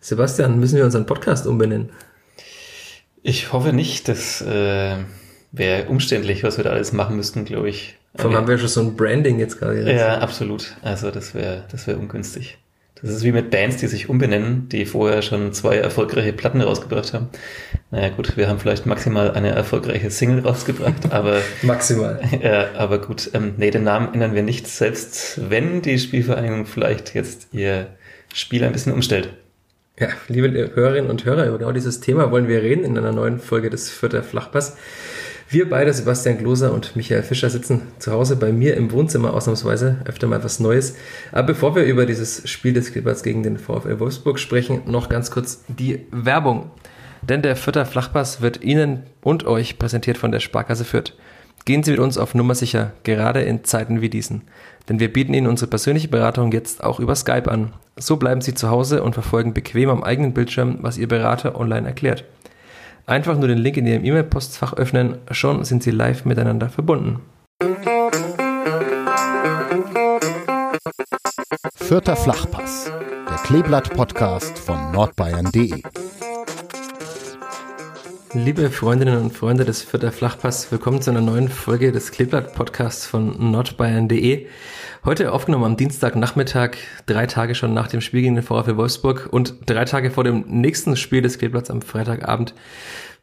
Sebastian, müssen wir unseren Podcast umbenennen? Ich hoffe nicht. Das äh, wäre umständlich, was wir da alles machen müssten, glaube ich. Vor allem haben wir schon so ein Branding jetzt gerade. Ja, absolut. Also das wäre das wäre ungünstig. Das ist wie mit Bands, die sich umbenennen, die vorher schon zwei erfolgreiche Platten rausgebracht haben. Naja gut, wir haben vielleicht maximal eine erfolgreiche Single rausgebracht, aber maximal. Ja, aber gut, ähm, nee, den Namen ändern wir nicht, selbst wenn die Spielvereinigung vielleicht jetzt ihr Spiel ein bisschen umstellt. Ja, liebe Hörerinnen und Hörer, über genau dieses Thema wollen wir reden in einer neuen Folge des Vierter Flachpass. Wir beide, Sebastian Gloser und Michael Fischer, sitzen zu Hause bei mir im Wohnzimmer ausnahmsweise, öfter mal was Neues. Aber bevor wir über dieses Spiel des Clippers gegen den VfL Wolfsburg sprechen, noch ganz kurz die Werbung. Denn der Vierter Flachpass wird Ihnen und euch präsentiert von der Sparkasse Fürth. Gehen Sie mit uns auf Nummer sicher, gerade in Zeiten wie diesen. Denn wir bieten Ihnen unsere persönliche Beratung jetzt auch über Skype an. So bleiben Sie zu Hause und verfolgen bequem am eigenen Bildschirm, was Ihr Berater online erklärt. Einfach nur den Link in Ihrem E-Mail-Postfach öffnen, schon sind Sie live miteinander verbunden. Vierter Flachpass, der Kleeblatt-Podcast von nordbayern.de. Liebe Freundinnen und Freunde des Vierter Flachpass, willkommen zu einer neuen Folge des Kleeblatt-Podcasts von nordbayern.de. Heute aufgenommen am Dienstagnachmittag, drei Tage schon nach dem Spiel gegen den VfL Wolfsburg und drei Tage vor dem nächsten Spiel des Kleeblatts am Freitagabend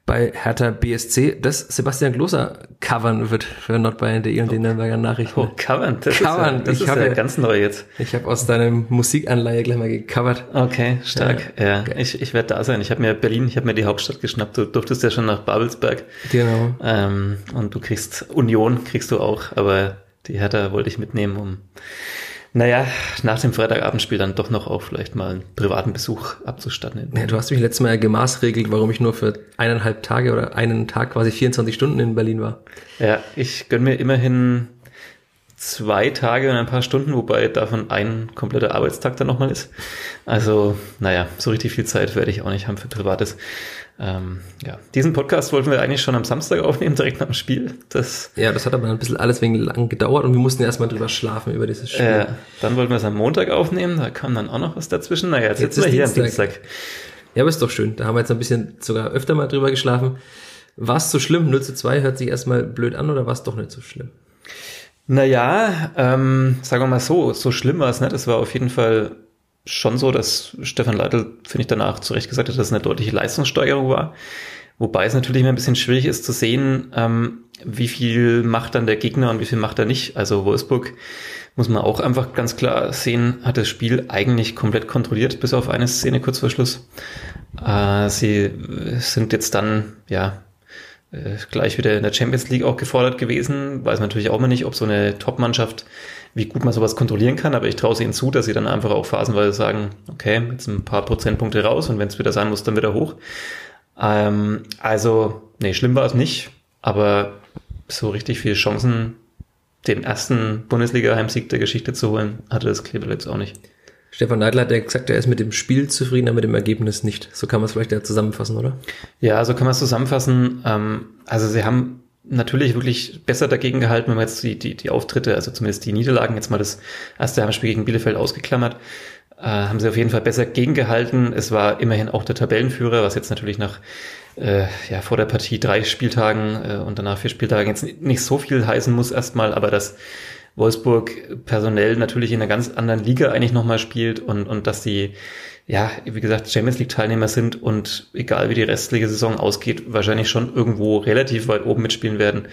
bei Hertha BSC, das Sebastian Gloser covern wird für nordbayern.de und den Nürnberger Nachrichten. Oh, covern, das covern. ist, ja, das ich ist ja ganz neu jetzt. Ich habe aus deinem Musikanleihe gleich mal gecovert. Okay, stark. Ja, ja. ich, ich werde da sein. Ich habe mir Berlin, ich habe mir die Hauptstadt geschnappt. Du durftest ja schon nach Babelsberg. Genau. Ähm, und du kriegst Union, kriegst du auch, aber die Hertha wollte ich mitnehmen, um, naja, nach dem Freitagabendspiel dann doch noch auch vielleicht mal einen privaten Besuch abzustatten. Ja, du hast mich letztes Mal gemaßregelt, warum ich nur für eineinhalb Tage oder einen Tag quasi 24 Stunden in Berlin war. Ja, ich gönn mir immerhin zwei Tage und ein paar Stunden, wobei davon ein kompletter Arbeitstag dann nochmal ist. Also, naja, so richtig viel Zeit werde ich auch nicht haben für Privates. Ähm, ja, diesen Podcast wollten wir eigentlich schon am Samstag aufnehmen, direkt nach dem Spiel. Das, ja, das hat aber ein bisschen alles wegen lang gedauert und wir mussten erstmal drüber schlafen über dieses Spiel. Äh, dann wollten wir es am Montag aufnehmen, da kam dann auch noch was dazwischen. Naja, jetzt, jetzt sitzen wir hier Dienstag. am Dienstag. Ja, aber ist doch schön. Da haben wir jetzt ein bisschen sogar öfter mal drüber geschlafen. War es so schlimm? 0 zu 2 hört sich erstmal blöd an oder war es doch nicht so schlimm? Naja, ähm, sagen wir mal so, so schlimm war es nicht. Es war auf jeden Fall schon so, dass Stefan Leitl, finde ich, danach zu Recht gesagt hat, dass es eine deutliche Leistungssteigerung war. Wobei es natürlich immer ein bisschen schwierig ist zu sehen, ähm, wie viel macht dann der Gegner und wie viel macht er nicht. Also Wolfsburg muss man auch einfach ganz klar sehen, hat das Spiel eigentlich komplett kontrolliert, bis auf eine Szene kurz vor Schluss. Äh, sie sind jetzt dann, ja, äh, gleich wieder in der Champions League auch gefordert gewesen. Weiß natürlich auch mal nicht, ob so eine Top-Mannschaft wie gut man sowas kontrollieren kann, aber ich traue es ihnen zu, dass sie dann einfach auch phasenweise sagen, okay, jetzt ein paar Prozentpunkte raus und wenn es wieder sein muss, dann wieder hoch. Ähm, also, nee, schlimm war es nicht, aber so richtig viele Chancen, den ersten Bundesliga-Heimsieg der Geschichte zu holen, hatte das Kleber jetzt auch nicht. Stefan Neidl hat ja gesagt, er ist mit dem Spiel zufrieden, aber mit dem Ergebnis nicht. So kann man es vielleicht ja zusammenfassen, oder? Ja, so kann man es zusammenfassen. Ähm, also sie haben natürlich wirklich besser dagegen gehalten, wenn man jetzt die, die, die Auftritte, also zumindest die Niederlagen, jetzt mal das erste Heimspiel gegen Bielefeld ausgeklammert, äh, haben sie auf jeden Fall besser gegengehalten. Es war immerhin auch der Tabellenführer, was jetzt natürlich nach äh, ja, vor der Partie drei Spieltagen äh, und danach vier Spieltagen jetzt nicht so viel heißen muss erstmal, aber dass Wolfsburg personell natürlich in einer ganz anderen Liga eigentlich nochmal spielt und, und dass die ja, wie gesagt, Champions League Teilnehmer sind und egal wie die restliche Saison ausgeht, wahrscheinlich schon irgendwo relativ weit oben mitspielen werden.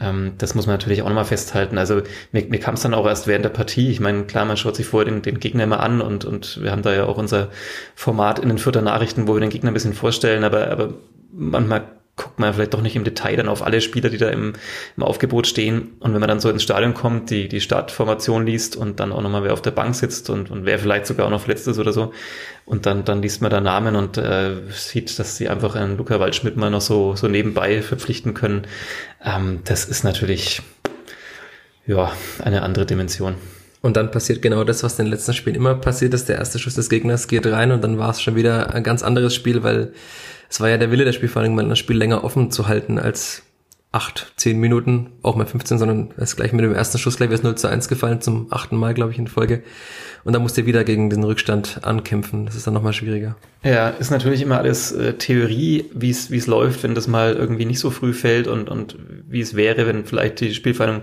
Ähm, das muss man natürlich auch nochmal festhalten. Also mir, mir kam es dann auch erst während der Partie. Ich meine, klar, man schaut sich vorher den, den Gegner immer an und, und wir haben da ja auch unser Format in den Vierter Nachrichten, wo wir den Gegner ein bisschen vorstellen, aber, aber manchmal guckt man vielleicht doch nicht im Detail dann auf alle Spieler, die da im, im Aufgebot stehen. Und wenn man dann so ins Stadion kommt, die, die Startformation liest und dann auch nochmal wer auf der Bank sitzt und, und wer vielleicht sogar auch noch verletzt ist oder so. Und dann, dann liest man da Namen und äh, sieht, dass sie einfach einen Luca Waldschmidt mal noch so, so nebenbei verpflichten können. Ähm, das ist natürlich, ja, eine andere Dimension. Und dann passiert genau das, was in den letzten Spielen immer passiert ist. Der erste Schuss des Gegners geht rein und dann war es schon wieder ein ganz anderes Spiel, weil es war ja der Wille der Spielvereinigung, mal das Spiel länger offen zu halten als acht, zehn Minuten, auch mal 15, sondern er ist gleich mit dem ersten Schuss gleich wieder 0 zu 1 gefallen, zum achten Mal, glaube ich, in Folge. Und dann musste er wieder gegen den Rückstand ankämpfen. Das ist dann nochmal schwieriger. Ja, ist natürlich immer alles äh, Theorie, wie es es läuft, wenn das mal irgendwie nicht so früh fällt und, und wie es wäre, wenn vielleicht die Spielverhandlung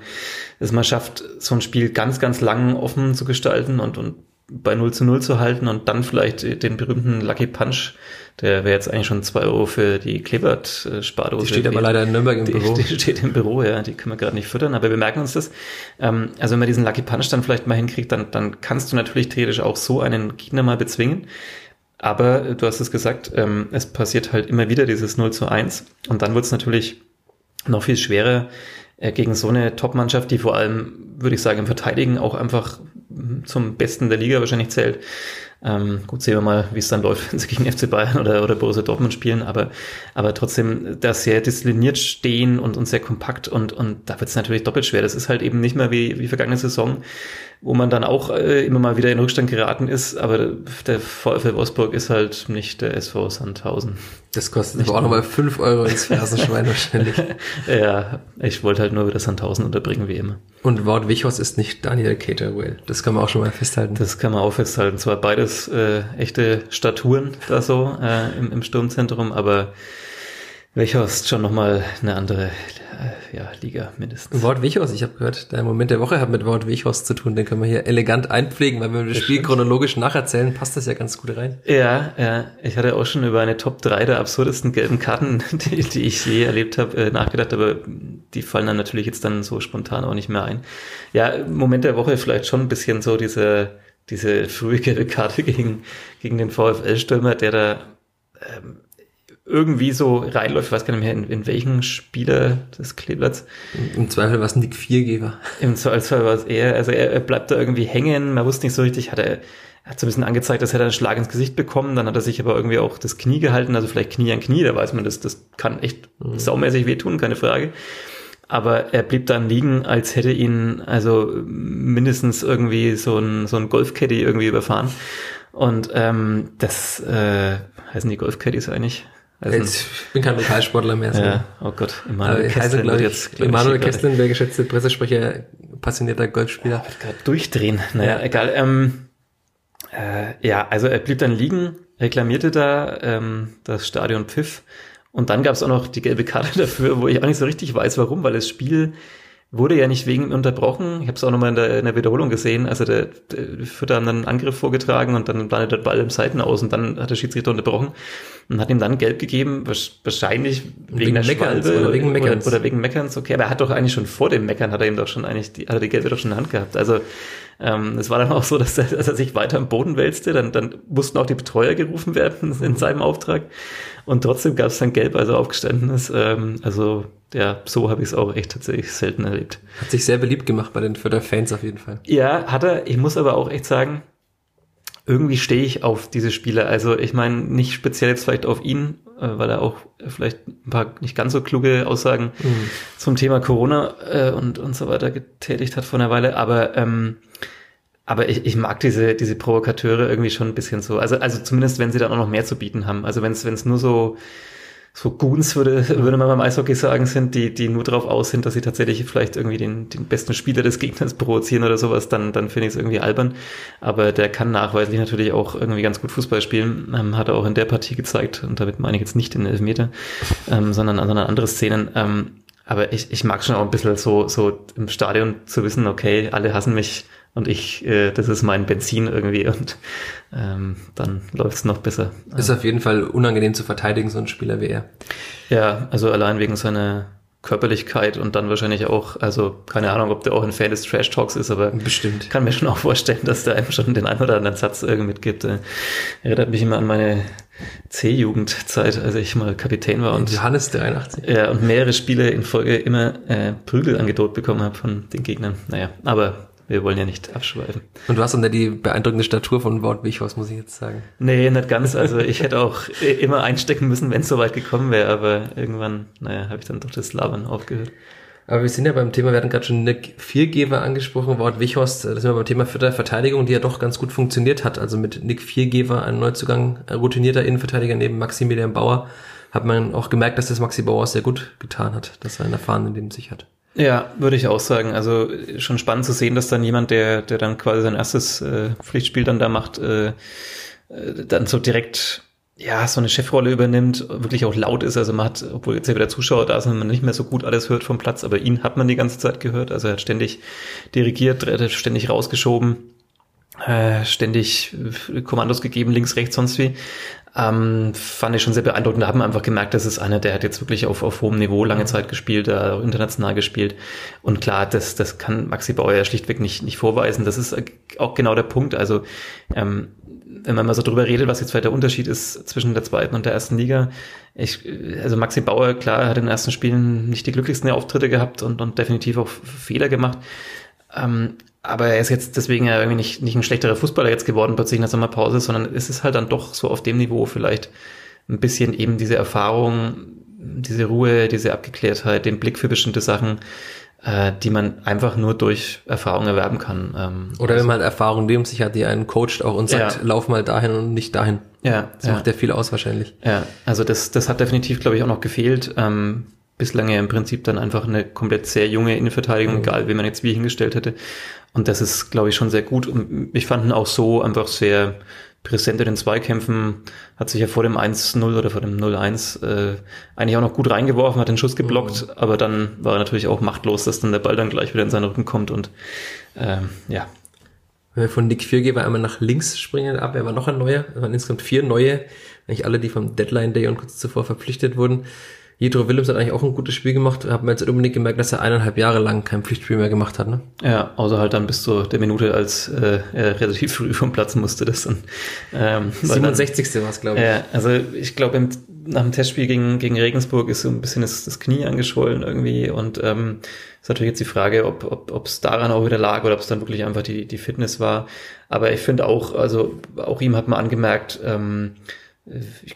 es mal schafft, so ein Spiel ganz, ganz lang offen zu gestalten und, und bei 0 zu 0 zu halten und dann vielleicht den berühmten Lucky Punch, der wäre jetzt eigentlich schon zwei Euro für die Klebert-Spardose. Die steht aber leider in Nürnberg im die, Büro. Die steht im Büro, ja, die können wir gerade nicht füttern, aber wir merken uns das. Ähm, also wenn man diesen Lucky Punch dann vielleicht mal hinkriegt, dann, dann kannst du natürlich theoretisch auch so einen Gegner mal bezwingen. Aber du hast es gesagt, ähm, es passiert halt immer wieder dieses 0 zu 1 und dann wird es natürlich noch viel schwerer, äh, gegen so eine Top-Mannschaft, die vor allem, würde ich sagen, im Verteidigen auch einfach zum Besten der Liga wahrscheinlich zählt. Ähm, gut, sehen wir mal, wie es dann läuft, wenn sie gegen FC Bayern oder, oder Borussia Dortmund spielen, aber, aber trotzdem da sehr diszipliniert stehen und, und sehr kompakt und, und da wird es natürlich doppelt schwer. Das ist halt eben nicht mehr wie, wie vergangene Saison, wo man dann auch äh, immer mal wieder in Rückstand geraten ist, aber der VfL Wolfsburg ist halt nicht der SV Sandhausen. Das kostet aber auch nochmal 5 Euro ins Fersenschwein wahrscheinlich. ja, ich wollte halt nur wieder Sandhausen unterbringen, wie immer. Und Wort Wichos ist nicht Daniel Caterwell. Das kann man auch schon mal festhalten. Das kann man auch festhalten. Zwar beides äh, echte Staturen da so äh, im, im Sturmzentrum, aber Wichhorst schon nochmal eine andere äh, ja, Liga mindestens. Wort Wichhorst, ich habe gehört, der Moment der Woche hat mit Wort Wichhorst zu tun, den können wir hier elegant einpflegen, weil wenn wir das Spiel stimmt. chronologisch nacherzählen, passt das ja ganz gut rein. Ja, ja, ich hatte auch schon über eine Top 3 der absurdesten gelben Karten, die, die ich je erlebt habe, äh, nachgedacht, aber die fallen dann natürlich jetzt dann so spontan auch nicht mehr ein. Ja, Moment der Woche vielleicht schon ein bisschen so diese, diese frühe gelbe Karte gegen, gegen den VfL-Stürmer, der da ähm, irgendwie so reinläuft, ich weiß gar nicht mehr, in, in welchen Spieler des Kleeblatts. Im Zweifel war es Nick Viergeber. Im Zweifel war es eher, also er, er bleibt da irgendwie hängen, man wusste nicht so richtig, hat er, er hat so ein bisschen angezeigt, dass er einen Schlag ins Gesicht bekommen, dann hat er sich aber irgendwie auch das Knie gehalten, also vielleicht Knie an Knie, da weiß man, das, das kann echt mhm. saumäßig wehtun, keine Frage. Aber er blieb dann liegen, als hätte ihn also mindestens irgendwie so ein, so ein Golfcaddy irgendwie überfahren. Und ähm, das äh, heißen die Golfcaddies eigentlich? Also, ich bin kein Lokalsportler mehr. So. Ja, oh Gott, Emanuel Kesslin wird jetzt. Emanuel Kesslin, der geschätzte Pressesprecher, passionierter Golfspieler. Wird gerade durchdrehen. Naja, ja. egal. Ähm, äh, ja, also er blieb dann liegen, reklamierte da ähm, das Stadion Pfiff und dann gab es auch noch die gelbe Karte dafür, wo ich auch nicht so richtig weiß, warum, weil das Spiel wurde ja nicht wegen unterbrochen. Ich habe es auch nochmal in der, in der Wiederholung gesehen. Also der, der Fürther haben dann einen Angriff vorgetragen und dann landet der Ball im Seiten aus und dann hat der Schiedsrichter unterbrochen und hat ihm dann gelb gegeben, wahrscheinlich wegen, wegen der Meckerns Schwalbe oder wegen Meckerns. Oder, oder, wegen Meckerns, okay. Aber er hat doch eigentlich schon vor dem Meckern, hat er ihm doch schon eigentlich, die, hat er die gelbe doch schon in der Hand gehabt. Also ähm, es war dann auch so, dass er, dass er sich weiter am Boden wälzte. Dann, dann mussten auch die Betreuer gerufen werden in seinem Auftrag. Und trotzdem gab es dann gelb, also aufgestanden ist. Ähm, also ja, so habe ich es auch echt tatsächlich selten erlebt. Hat sich sehr beliebt gemacht bei den Förder-Fans auf jeden Fall. Ja, hat er. Ich muss aber auch echt sagen, irgendwie stehe ich auf diese Spieler. Also ich meine, nicht speziell jetzt vielleicht auf ihn, weil er auch vielleicht ein paar nicht ganz so kluge Aussagen mhm. zum Thema Corona äh, und, und so weiter getätigt hat vor einer Weile, aber ähm, aber ich, ich mag diese, diese Provokateure irgendwie schon ein bisschen so. Also, also zumindest, wenn sie dann auch noch mehr zu bieten haben. Also wenn es nur so so Goons, würde, würde man beim Eishockey sagen, sind, die, die nur darauf aus sind, dass sie tatsächlich vielleicht irgendwie den, den besten Spieler des Gegners provozieren oder sowas, dann, dann finde ich es irgendwie albern. Aber der kann nachweislich natürlich auch irgendwie ganz gut Fußball spielen. Ähm, hat er auch in der Partie gezeigt. Und damit meine ich jetzt nicht den Elfmeter, ähm, sondern, sondern andere Szenen. Ähm, aber ich, ich mag schon auch ein bisschen so, so im Stadion zu wissen, okay, alle hassen mich, und ich, äh, das ist mein Benzin irgendwie und ähm, dann läuft es noch besser. Ist auf jeden Fall unangenehm zu verteidigen, so ein Spieler wie er. Ja, also allein wegen seiner Körperlichkeit und dann wahrscheinlich auch, also keine Ahnung, ob der auch ein Fan des Trash Talks ist, aber bestimmt kann mir schon auch vorstellen, dass der einem schon den einen oder anderen Satz irgendwie mitgibt. Äh, erinnert mich immer an meine C-Jugendzeit, als ich mal Kapitän war und Johannes 83. Ja, und mehrere Spiele in Folge immer äh, Prügel angedroht bekommen habe von den Gegnern. Naja, aber wir wollen ja nicht abschweifen. Und du hast dann die beeindruckende Statur von Wort Wichhaus, muss ich jetzt sagen. Nee, nicht ganz. Also ich hätte auch immer einstecken müssen, wenn es soweit gekommen wäre, aber irgendwann, naja, habe ich dann doch das Labern aufgehört. Aber wir sind ja beim Thema, wir hatten gerade schon Nick Viergeber angesprochen, Wort Wichhorst, das sind wir beim Thema Verteidigung, die ja doch ganz gut funktioniert hat. Also mit Nick Viergeber, ein Neuzugang, routinierter Innenverteidiger neben Maximilian Bauer, hat man auch gemerkt, dass das Maxi Bauer sehr gut getan hat, dass er einen erfahrenen neben sich hat. Ja, würde ich auch sagen. Also schon spannend zu sehen, dass dann jemand, der, der dann quasi sein erstes äh, Pflichtspiel dann da macht, äh, äh, dann so direkt ja, so eine Chefrolle übernimmt, wirklich auch laut ist. Also man hat, obwohl jetzt ja wieder Zuschauer da sind, man nicht mehr so gut alles hört vom Platz, aber ihn hat man die ganze Zeit gehört. Also er hat ständig dirigiert, er ständig rausgeschoben, äh, ständig Kommandos gegeben, links, rechts, sonst wie. Ähm, fand ich schon sehr beeindruckend. Da haben wir einfach gemerkt, das ist einer, der hat jetzt wirklich auf, auf hohem Niveau lange Zeit gespielt, äh, auch international gespielt. Und klar, das, das kann Maxi Bauer ja schlichtweg nicht, nicht vorweisen. Das ist auch genau der Punkt. Also ähm, wenn man mal so drüber redet, was jetzt vielleicht der Unterschied ist zwischen der zweiten und der ersten Liga. Ich, also Maxi Bauer, klar, hat in den ersten Spielen nicht die glücklichsten Auftritte gehabt und, und definitiv auch Fehler gemacht. Ähm, aber er ist jetzt deswegen ja irgendwie nicht, nicht ein schlechterer Fußballer jetzt geworden plötzlich in der Sommerpause, sondern es ist halt dann doch so auf dem Niveau vielleicht ein bisschen eben diese Erfahrung, diese Ruhe, diese Abgeklärtheit, den Blick für bestimmte Sachen, äh, die man einfach nur durch Erfahrung erwerben kann. Ähm, Oder wenn man halt Erfahrung neben sich hat, die einen coacht auch und sagt, ja. lauf mal dahin und nicht dahin. Ja. Das ja. macht ja viel aus wahrscheinlich. Ja, also das, das hat definitiv, glaube ich, auch noch gefehlt. Ähm, bislang ja im Prinzip dann einfach eine komplett sehr junge Innenverteidigung, mhm. egal wie man jetzt wie hingestellt hätte. Und das ist, glaube ich, schon sehr gut. Und ich fand ihn auch so einfach sehr präsent in den Zweikämpfen, hat sich ja vor dem 1-0 oder vor dem 0-1 äh, eigentlich auch noch gut reingeworfen, hat den Schuss geblockt, mhm. aber dann war er natürlich auch machtlos, dass dann der Ball dann gleich wieder in seinen Rücken kommt und ähm, ja. Wenn wir von Nick Viergeber einmal nach links springen ab, er war noch ein neuer, es waren insgesamt vier neue, eigentlich alle, die vom Deadline Day und kurz zuvor verpflichtet wurden. Jedro Willems hat eigentlich auch ein gutes Spiel gemacht. Hat man jetzt unbedingt gemerkt, dass er eineinhalb Jahre lang kein Pflichtspiel mehr gemacht hat. Ne? Ja, außer halt dann bis zu der Minute, als äh, er relativ früh vom Platz musste. Das dann, ähm, 67. war es, glaube ich. Ja, also ich glaube, nach dem Testspiel gegen, gegen Regensburg ist so ein bisschen das, das Knie angeschwollen irgendwie. Und ähm, ist natürlich jetzt die Frage, ob ob ob, es daran auch wieder lag oder ob es dann wirklich einfach die, die Fitness war. Aber ich finde auch, also auch ihm hat man angemerkt, ähm, äh,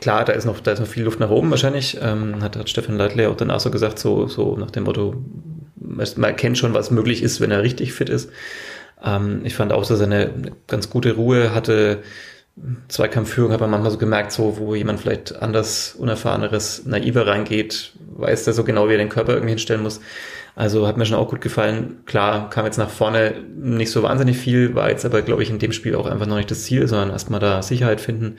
klar, da ist noch, da ist noch viel Luft nach oben wahrscheinlich. Ähm, hat, hat Stefan Leitler auch danach so gesagt, so, so nach dem Motto, man erkennt schon, was möglich ist, wenn er richtig fit ist. Ähm, ich fand auch, dass er eine, eine ganz gute Ruhe hatte. Zweikampfführung hat man manchmal so gemerkt, so, wo jemand vielleicht anders, unerfahreneres, naiver reingeht, weiß der so genau, wie er den Körper irgendwie hinstellen muss. Also hat mir schon auch gut gefallen. Klar, kam jetzt nach vorne nicht so wahnsinnig viel, war jetzt aber, glaube ich, in dem Spiel auch einfach noch nicht das Ziel, sondern erstmal da Sicherheit finden.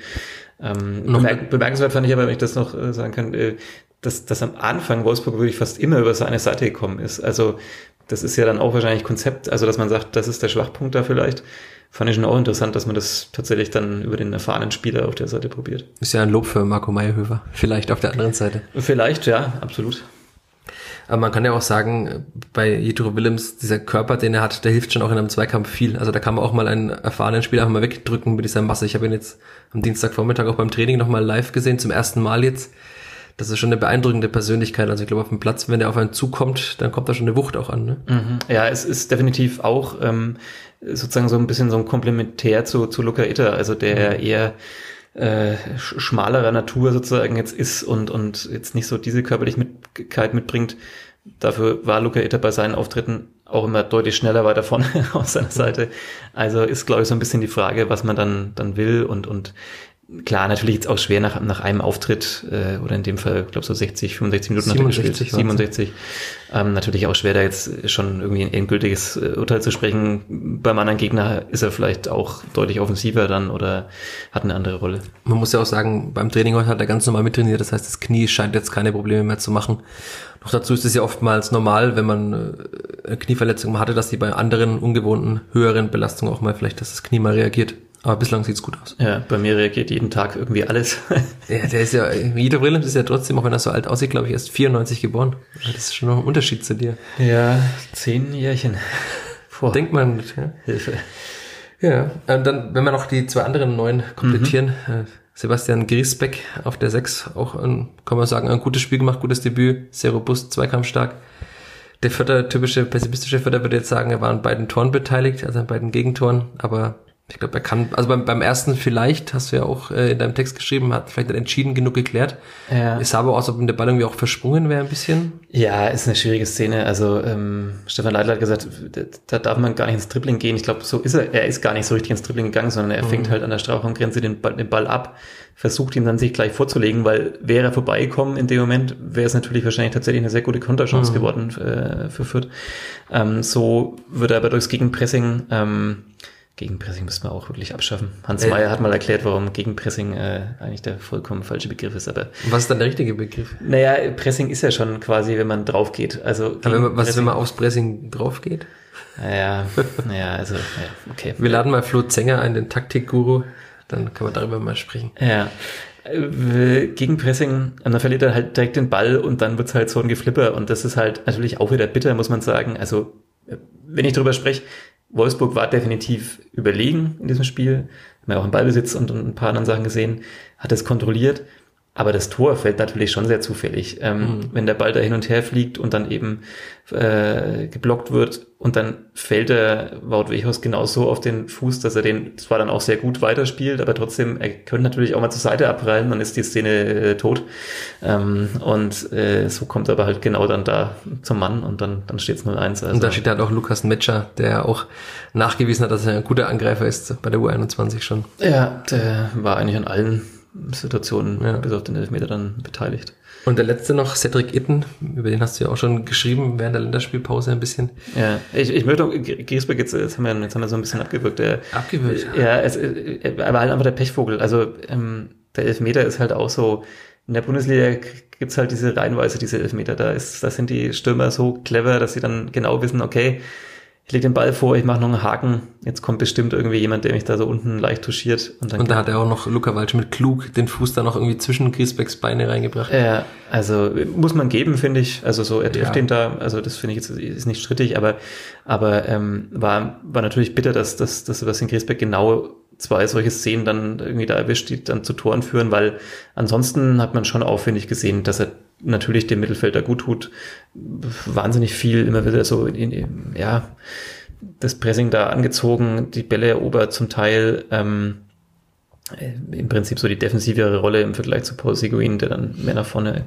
Ähm, bemerk bemerkenswert fand ich aber, wenn ich das noch äh, sagen kann, äh, dass, dass am Anfang Wolfsburg wirklich fast immer über seine Seite gekommen ist. Also das ist ja dann auch wahrscheinlich Konzept, also dass man sagt, das ist der Schwachpunkt da vielleicht. Fand ich schon auch interessant, dass man das tatsächlich dann über den erfahrenen Spieler auf der Seite probiert. Ist ja ein Lob für Marco Meyerhöfer. Vielleicht auf der anderen Seite. Vielleicht, ja, absolut. Aber man kann ja auch sagen, bei Jethro Willems, dieser Körper, den er hat, der hilft schon auch in einem Zweikampf viel. Also da kann man auch mal einen erfahrenen Spieler einfach mal wegdrücken mit dieser Masse. Ich habe ihn jetzt am Dienstagvormittag auch beim Training nochmal live gesehen, zum ersten Mal jetzt. Das ist schon eine beeindruckende Persönlichkeit. Also ich glaube, auf dem Platz, wenn er auf einen zukommt, dann kommt da schon eine Wucht auch an. Ne? Mhm. Ja, es ist definitiv auch ähm, sozusagen so ein bisschen so ein Komplementär zu, zu Luca Itter, also der mhm. eher äh, schmalerer Natur sozusagen jetzt ist und, und jetzt nicht so diese Körperlichkeit mitbringt. Dafür war Luca Itter bei seinen Auftritten auch immer deutlich schneller weiter vorne auf seiner Seite. Also ist, glaube ich, so ein bisschen die Frage, was man dann, dann will und, und Klar, natürlich jetzt auch schwer nach, nach einem Auftritt äh, oder in dem Fall, ich glaube so 60, 65 Minuten 67, 67. Ähm, natürlich auch schwer, da jetzt schon irgendwie ein endgültiges äh, Urteil zu sprechen. Beim anderen Gegner ist er vielleicht auch deutlich offensiver dann oder hat eine andere Rolle. Man muss ja auch sagen, beim Training heute hat er ganz normal mittrainiert, das heißt, das Knie scheint jetzt keine Probleme mehr zu machen. Noch dazu ist es ja oftmals normal, wenn man äh, eine Knieverletzung hatte, dass die bei anderen ungewohnten, höheren Belastungen auch mal vielleicht, dass das Knie mal reagiert. Aber bislang sieht's gut aus. Ja, bei mir reagiert jeden Tag irgendwie alles. ja, der ist ja, Guido Williams ist ja trotzdem, auch wenn er so alt aussieht, glaube ich, erst 94 geboren. Das ist schon noch ein Unterschied zu dir. Ja, zehn Jährchen. Vor. Denkt man nicht, ja. Hilfe. Ja, und dann, wenn wir noch die zwei anderen neuen komplettieren, mhm. Äh, Sebastian Griesbeck auf der 6, auch ein, kann man sagen, ein gutes Spiel gemacht, gutes Debüt, sehr robust, zweikampfstark. Der Vierter, typische pessimistische Vierter würde jetzt sagen, er war an beiden Toren beteiligt, also an beiden Gegentoren, aber Ich glaube, er kann, also beim, beim ersten vielleicht, hast du ja auch äh, in deinem Text geschrieben, hat vielleicht nicht entschieden genug geklärt. Ja. Es sah aber aus, als ob der Ball irgendwie auch versprungen wäre ein bisschen. Ja, ist eine schwierige Szene. Also ähm, Stefan Leitler hat gesagt, da, da darf man gar nicht ins Dribbling gehen. Ich glaube, so ist er. Er ist gar nicht so richtig ins Dribbling gegangen, sondern er fängt halt an der Strafraumgrenze den Ball, den Ball ab, versucht ihn dann sich gleich vorzulegen, weil wäre er vorbeigekommen in dem Moment, wäre es natürlich wahrscheinlich tatsächlich eine sehr gute Konterchance geworden äh, für Fürth. Ähm, so würde er aber durchs Gegenpressing ähm, Gegenpressing müssen wir auch wirklich abschaffen. Hans Äh. Meyer hat mal erklärt, warum Gegenpressing äh, eigentlich der vollkommen falsche Begriff ist. Aber was ist dann der richtige Begriff? naja, Pressing ist ja schon quasi, wenn man drauf geht. Also Aber wenn man, was ist, wenn man aufs Pressing drauf geht? Naja, naja, also ja, okay. Wir laden mal Flo Zenger ein, den Taktikguru, dann kann man darüber mal sprechen. Ja. Äh, Gegenpressing, dann verliert er halt direkt den Ball und dann wird's halt so ein Geflipper und das ist halt natürlich auch wieder bitter, muss man sagen. Also, äh, wenn ich drüber spreche, Wolfsburg war definitiv überlegen in diesem Spiel, haben wir auch im Ballbesitz und, und ein paar anderen Sachen gesehen, hat es kontrolliert, aber das Tor fällt natürlich schon sehr zufällig. Ähm, Wenn der Ball da hin und her fliegt und dann eben äh, geblockt wird und dann fällt der Wout Weghorst genauso auf den Fuß, dass er den zwar dann auch sehr gut weiterspielt, aber trotzdem, er könnte natürlich auch mal zur Seite abprallen, dann ist die Szene äh, tot. Ähm, und äh, so kommt er aber halt genau dann da zum Mann und dann, dann steht es 0-1. Also, Und da steht halt auch Lukas Metscher, der auch nachgewiesen hat, dass er ein guter Angreifer ist bei der U21 schon. ja, der war eigentlich an allen Situationen Ja. bis auf den Elfmeter dann beteiligt. Und der letzte noch, Cedric Itten, über den hast du ja auch schon geschrieben während der Länderspielpause ein bisschen. Ja, ich, ich möchte auch, Griesbeck, jetzt, jetzt, haben wir, jetzt haben wir so ein bisschen abgewürgt. Der, Abgewürgt? Ja, es, äh, er war halt einfach der Pechvogel. Also ähm, der Elfmeter ist halt auch so, in der Bundesliga gibt's halt diese Reihenweise, diese Elfmeter. Da ist, da sind die Stürmer so clever, dass sie dann genau wissen, okay, ich lege den Ball vor, ich mache noch einen Haken, jetzt kommt bestimmt irgendwie jemand, der mich da so unten leicht touchiert. Und dann Und da hat er auch noch Luca Waldschmidt klug den Fuß da noch irgendwie zwischen Griesbecks Beine reingebracht. Ja, also muss man geben, finde ich. Also so, er trifft Ja. den da, also das finde ich jetzt ist nicht strittig, aber, aber ähm, war, war natürlich bitter, dass, dass, dass Sebastian Griesbeck genau zwei solche Szenen dann irgendwie da erwischt, die dann zu Toren führen, weil ansonsten hat man schon aufwendig gesehen, dass er natürlich dem Mittelfelder gut tut. Wahnsinnig viel, immer wieder so in, in, ja, das Pressing da angezogen, die Bälle erobert zum Teil, ähm, äh, im Prinzip so die defensivere Rolle im Vergleich zu Paul Seguin, der dann mehr nach vorne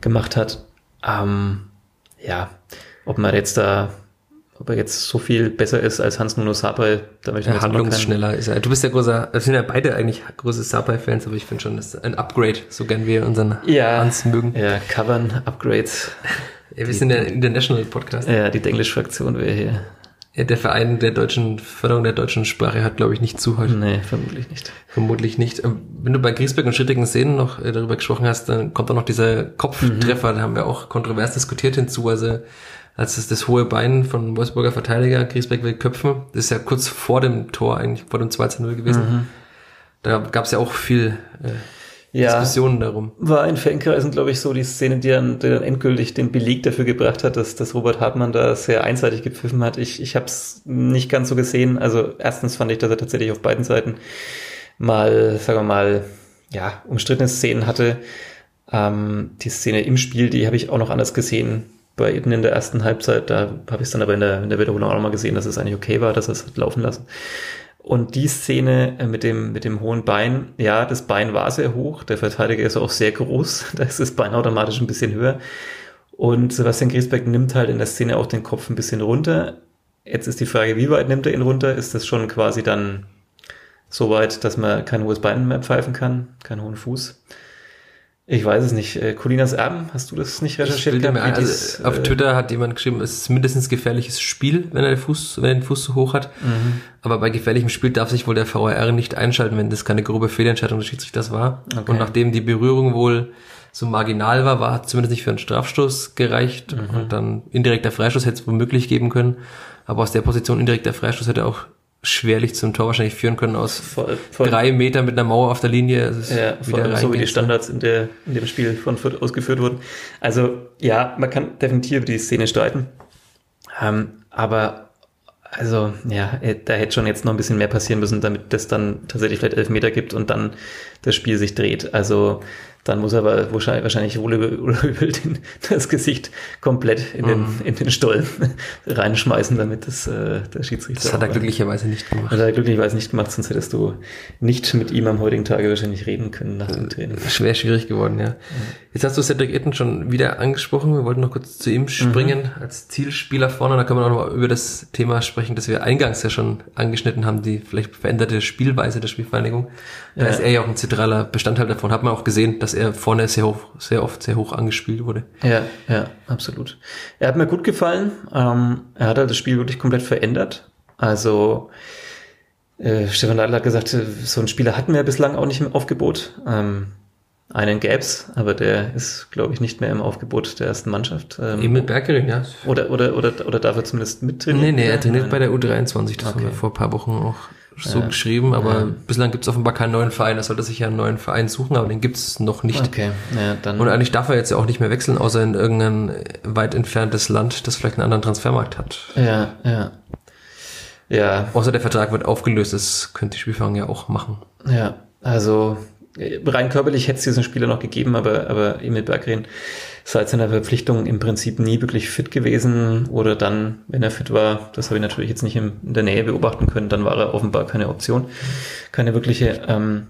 gemacht hat. Ähm, ja, ob man jetzt da, ob er jetzt so viel besser ist als Hans Nuno Sapai, da möchte ich Ja, handlungsschneller ist er. Du bist ja großer, wir sind ja beide eigentlich große Sapai-Fans, aber ich finde schon, das ist ein Upgrade, so gern wir unseren Ja, Hans mögen. ja, Covern, Upgrades, Ja, wir sind der International Podcast. ja, die Denglisch-Fraktion wäre hier. Ja, der Verein der deutschen Förderung der deutschen Sprache hat, glaube ich, nicht zu heute. Nee, vermutlich nicht. Vermutlich nicht. Ähm, Wenn du bei Griesbeck und schrittigen Szenen noch äh, darüber gesprochen hast, dann kommt auch noch dieser Kopftreffer, da haben wir auch kontrovers diskutiert hinzu. Also als es das hohe Bein von Wolfsburger Verteidiger, Griesbeck will köpfen, das ist ja kurz vor dem Tor, eigentlich vor dem 2 zu 0 gewesen. Da gab es ja auch viel äh, Ja, Diskussionen darum. war in Fankreisen, glaube ich, so die Szene, die dann, die dann endgültig den Beleg dafür gebracht hat, dass, dass Robert Hartmann da sehr einseitig gepfiffen hat. Ich, ich habe es nicht ganz so gesehen. Also erstens fand ich, dass er tatsächlich auf beiden Seiten mal, sagen wir mal, ja, umstrittene Szenen hatte. Ähm, die Szene im Spiel, die habe ich auch noch anders gesehen. Bei Eden in der ersten Halbzeit, da habe ich es dann aber in der, in der Wiederholung auch noch mal gesehen, dass es eigentlich okay war, dass er es hat laufen lassen. Und die Szene äh, mit dem, mit dem hohen Bein, ja, das Bein war sehr hoch, der Verteidiger ist auch sehr groß, da ist das Bein automatisch ein bisschen höher. Und Sebastian Griesbeck nimmt halt in der Szene auch den Kopf ein bisschen runter. Jetzt ist die Frage, wie weit nimmt er ihn runter? Ist das schon quasi dann so weit, dass man kein hohes Bein mehr pfeifen kann, keinen hohen Fuß? Ich weiß es nicht. Äh, Colinas Erben, hast du das nicht Ich recherchiert? mir gehabt, ein, wie also dies, auf äh, Twitter hat jemand geschrieben, es ist mindestens gefährliches Spiel, wenn er den Fuß, wenn er den Fuß so hoch hat. Mhm. Aber bei gefährlichem Spiel darf sich wohl der VAR nicht einschalten, wenn das keine grobe Fehlentscheidung des Schiedsrichters war. Okay. Und nachdem die Berührung wohl so marginal war, war zumindest nicht für einen Strafstoß gereicht. Mhm. Und dann indirekter Freistoß hätte es womöglich geben können. Aber aus der Position indirekter Freistoß hätte auch schwerlich zum Tor wahrscheinlich führen können aus voll, voll, drei Meter mit einer Mauer auf der Linie. Ja, vor allem so wie die. Standards in, der, in dem Spiel von Fürth ausgeführt wurden. Also ja, man kann definitiv über die Szene streiten. Ähm, aber also ja, äh, da hätte schon jetzt noch ein bisschen mehr passieren müssen, damit das dann tatsächlich vielleicht elf Meter gibt und dann das Spiel sich dreht. Also dann muss er aber wahrscheinlich, wahrscheinlich wohl übel den, das Gesicht komplett in den, Mhm. in den Stollen reinschmeißen, damit das, äh, der Schiedsrichter. Das hat er auch- glücklicherweise nicht gemacht. Hat er glücklicherweise nicht gemacht, sonst hättest du nicht mit ihm am heutigen Tage wahrscheinlich reden können nach dem Training. Schwer schwierig geworden, ja. Jetzt hast du Cedric Itten schon wieder angesprochen. Wir wollten noch kurz zu ihm springen als Zielspieler vorne. Da können wir noch mal über das Thema sprechen, das wir eingangs ja schon angeschnitten haben, die vielleicht veränderte Spielweise der Spielvereinigung. Da Ja. ist er ja auch ein zentraler Bestandteil davon. Hat man auch gesehen, dass er vorne sehr hoch, sehr oft sehr hoch angespielt wurde. Ja, ja, absolut. Er hat mir gut gefallen. Ähm, er hat halt das Spiel wirklich komplett verändert. Also äh, Stefan Leitl hat gesagt, so einen Spieler hatten wir bislang auch nicht im Aufgebot. Ähm, einen gäb's, aber der ist, glaube ich, nicht mehr im Aufgebot der ersten Mannschaft. Ähm, Emil Bergering, ja. oder, oder, oder, oder darf er zumindest mittrainieren? Nee, nee, er trainiert Nein. bei der U23. Das haben Okay. wir vor ein paar Wochen auch so Ja. geschrieben. Aber Ja. bislang gibt es offenbar keinen neuen Verein. Er sollte sich ja einen neuen Verein suchen, aber den gibt es noch nicht. Okay, ja, dann. Und eigentlich darf er jetzt ja auch nicht mehr wechseln, außer in irgendein weit entferntes Land, das vielleicht einen anderen Transfermarkt hat. ja, ja. Ja, Außer der Vertrag wird aufgelöst, das könnte die Spielvereinigung ja auch machen. Ja, also äh, rein körperlich hätte es diesen Spieler noch gegeben, aber, aber Emil Berggren seit seiner Verpflichtung im Prinzip nie wirklich fit gewesen oder dann, wenn er fit war, das habe ich natürlich jetzt nicht in, der Nähe beobachten können, dann war er offenbar keine Option, keine wirkliche. Ähm,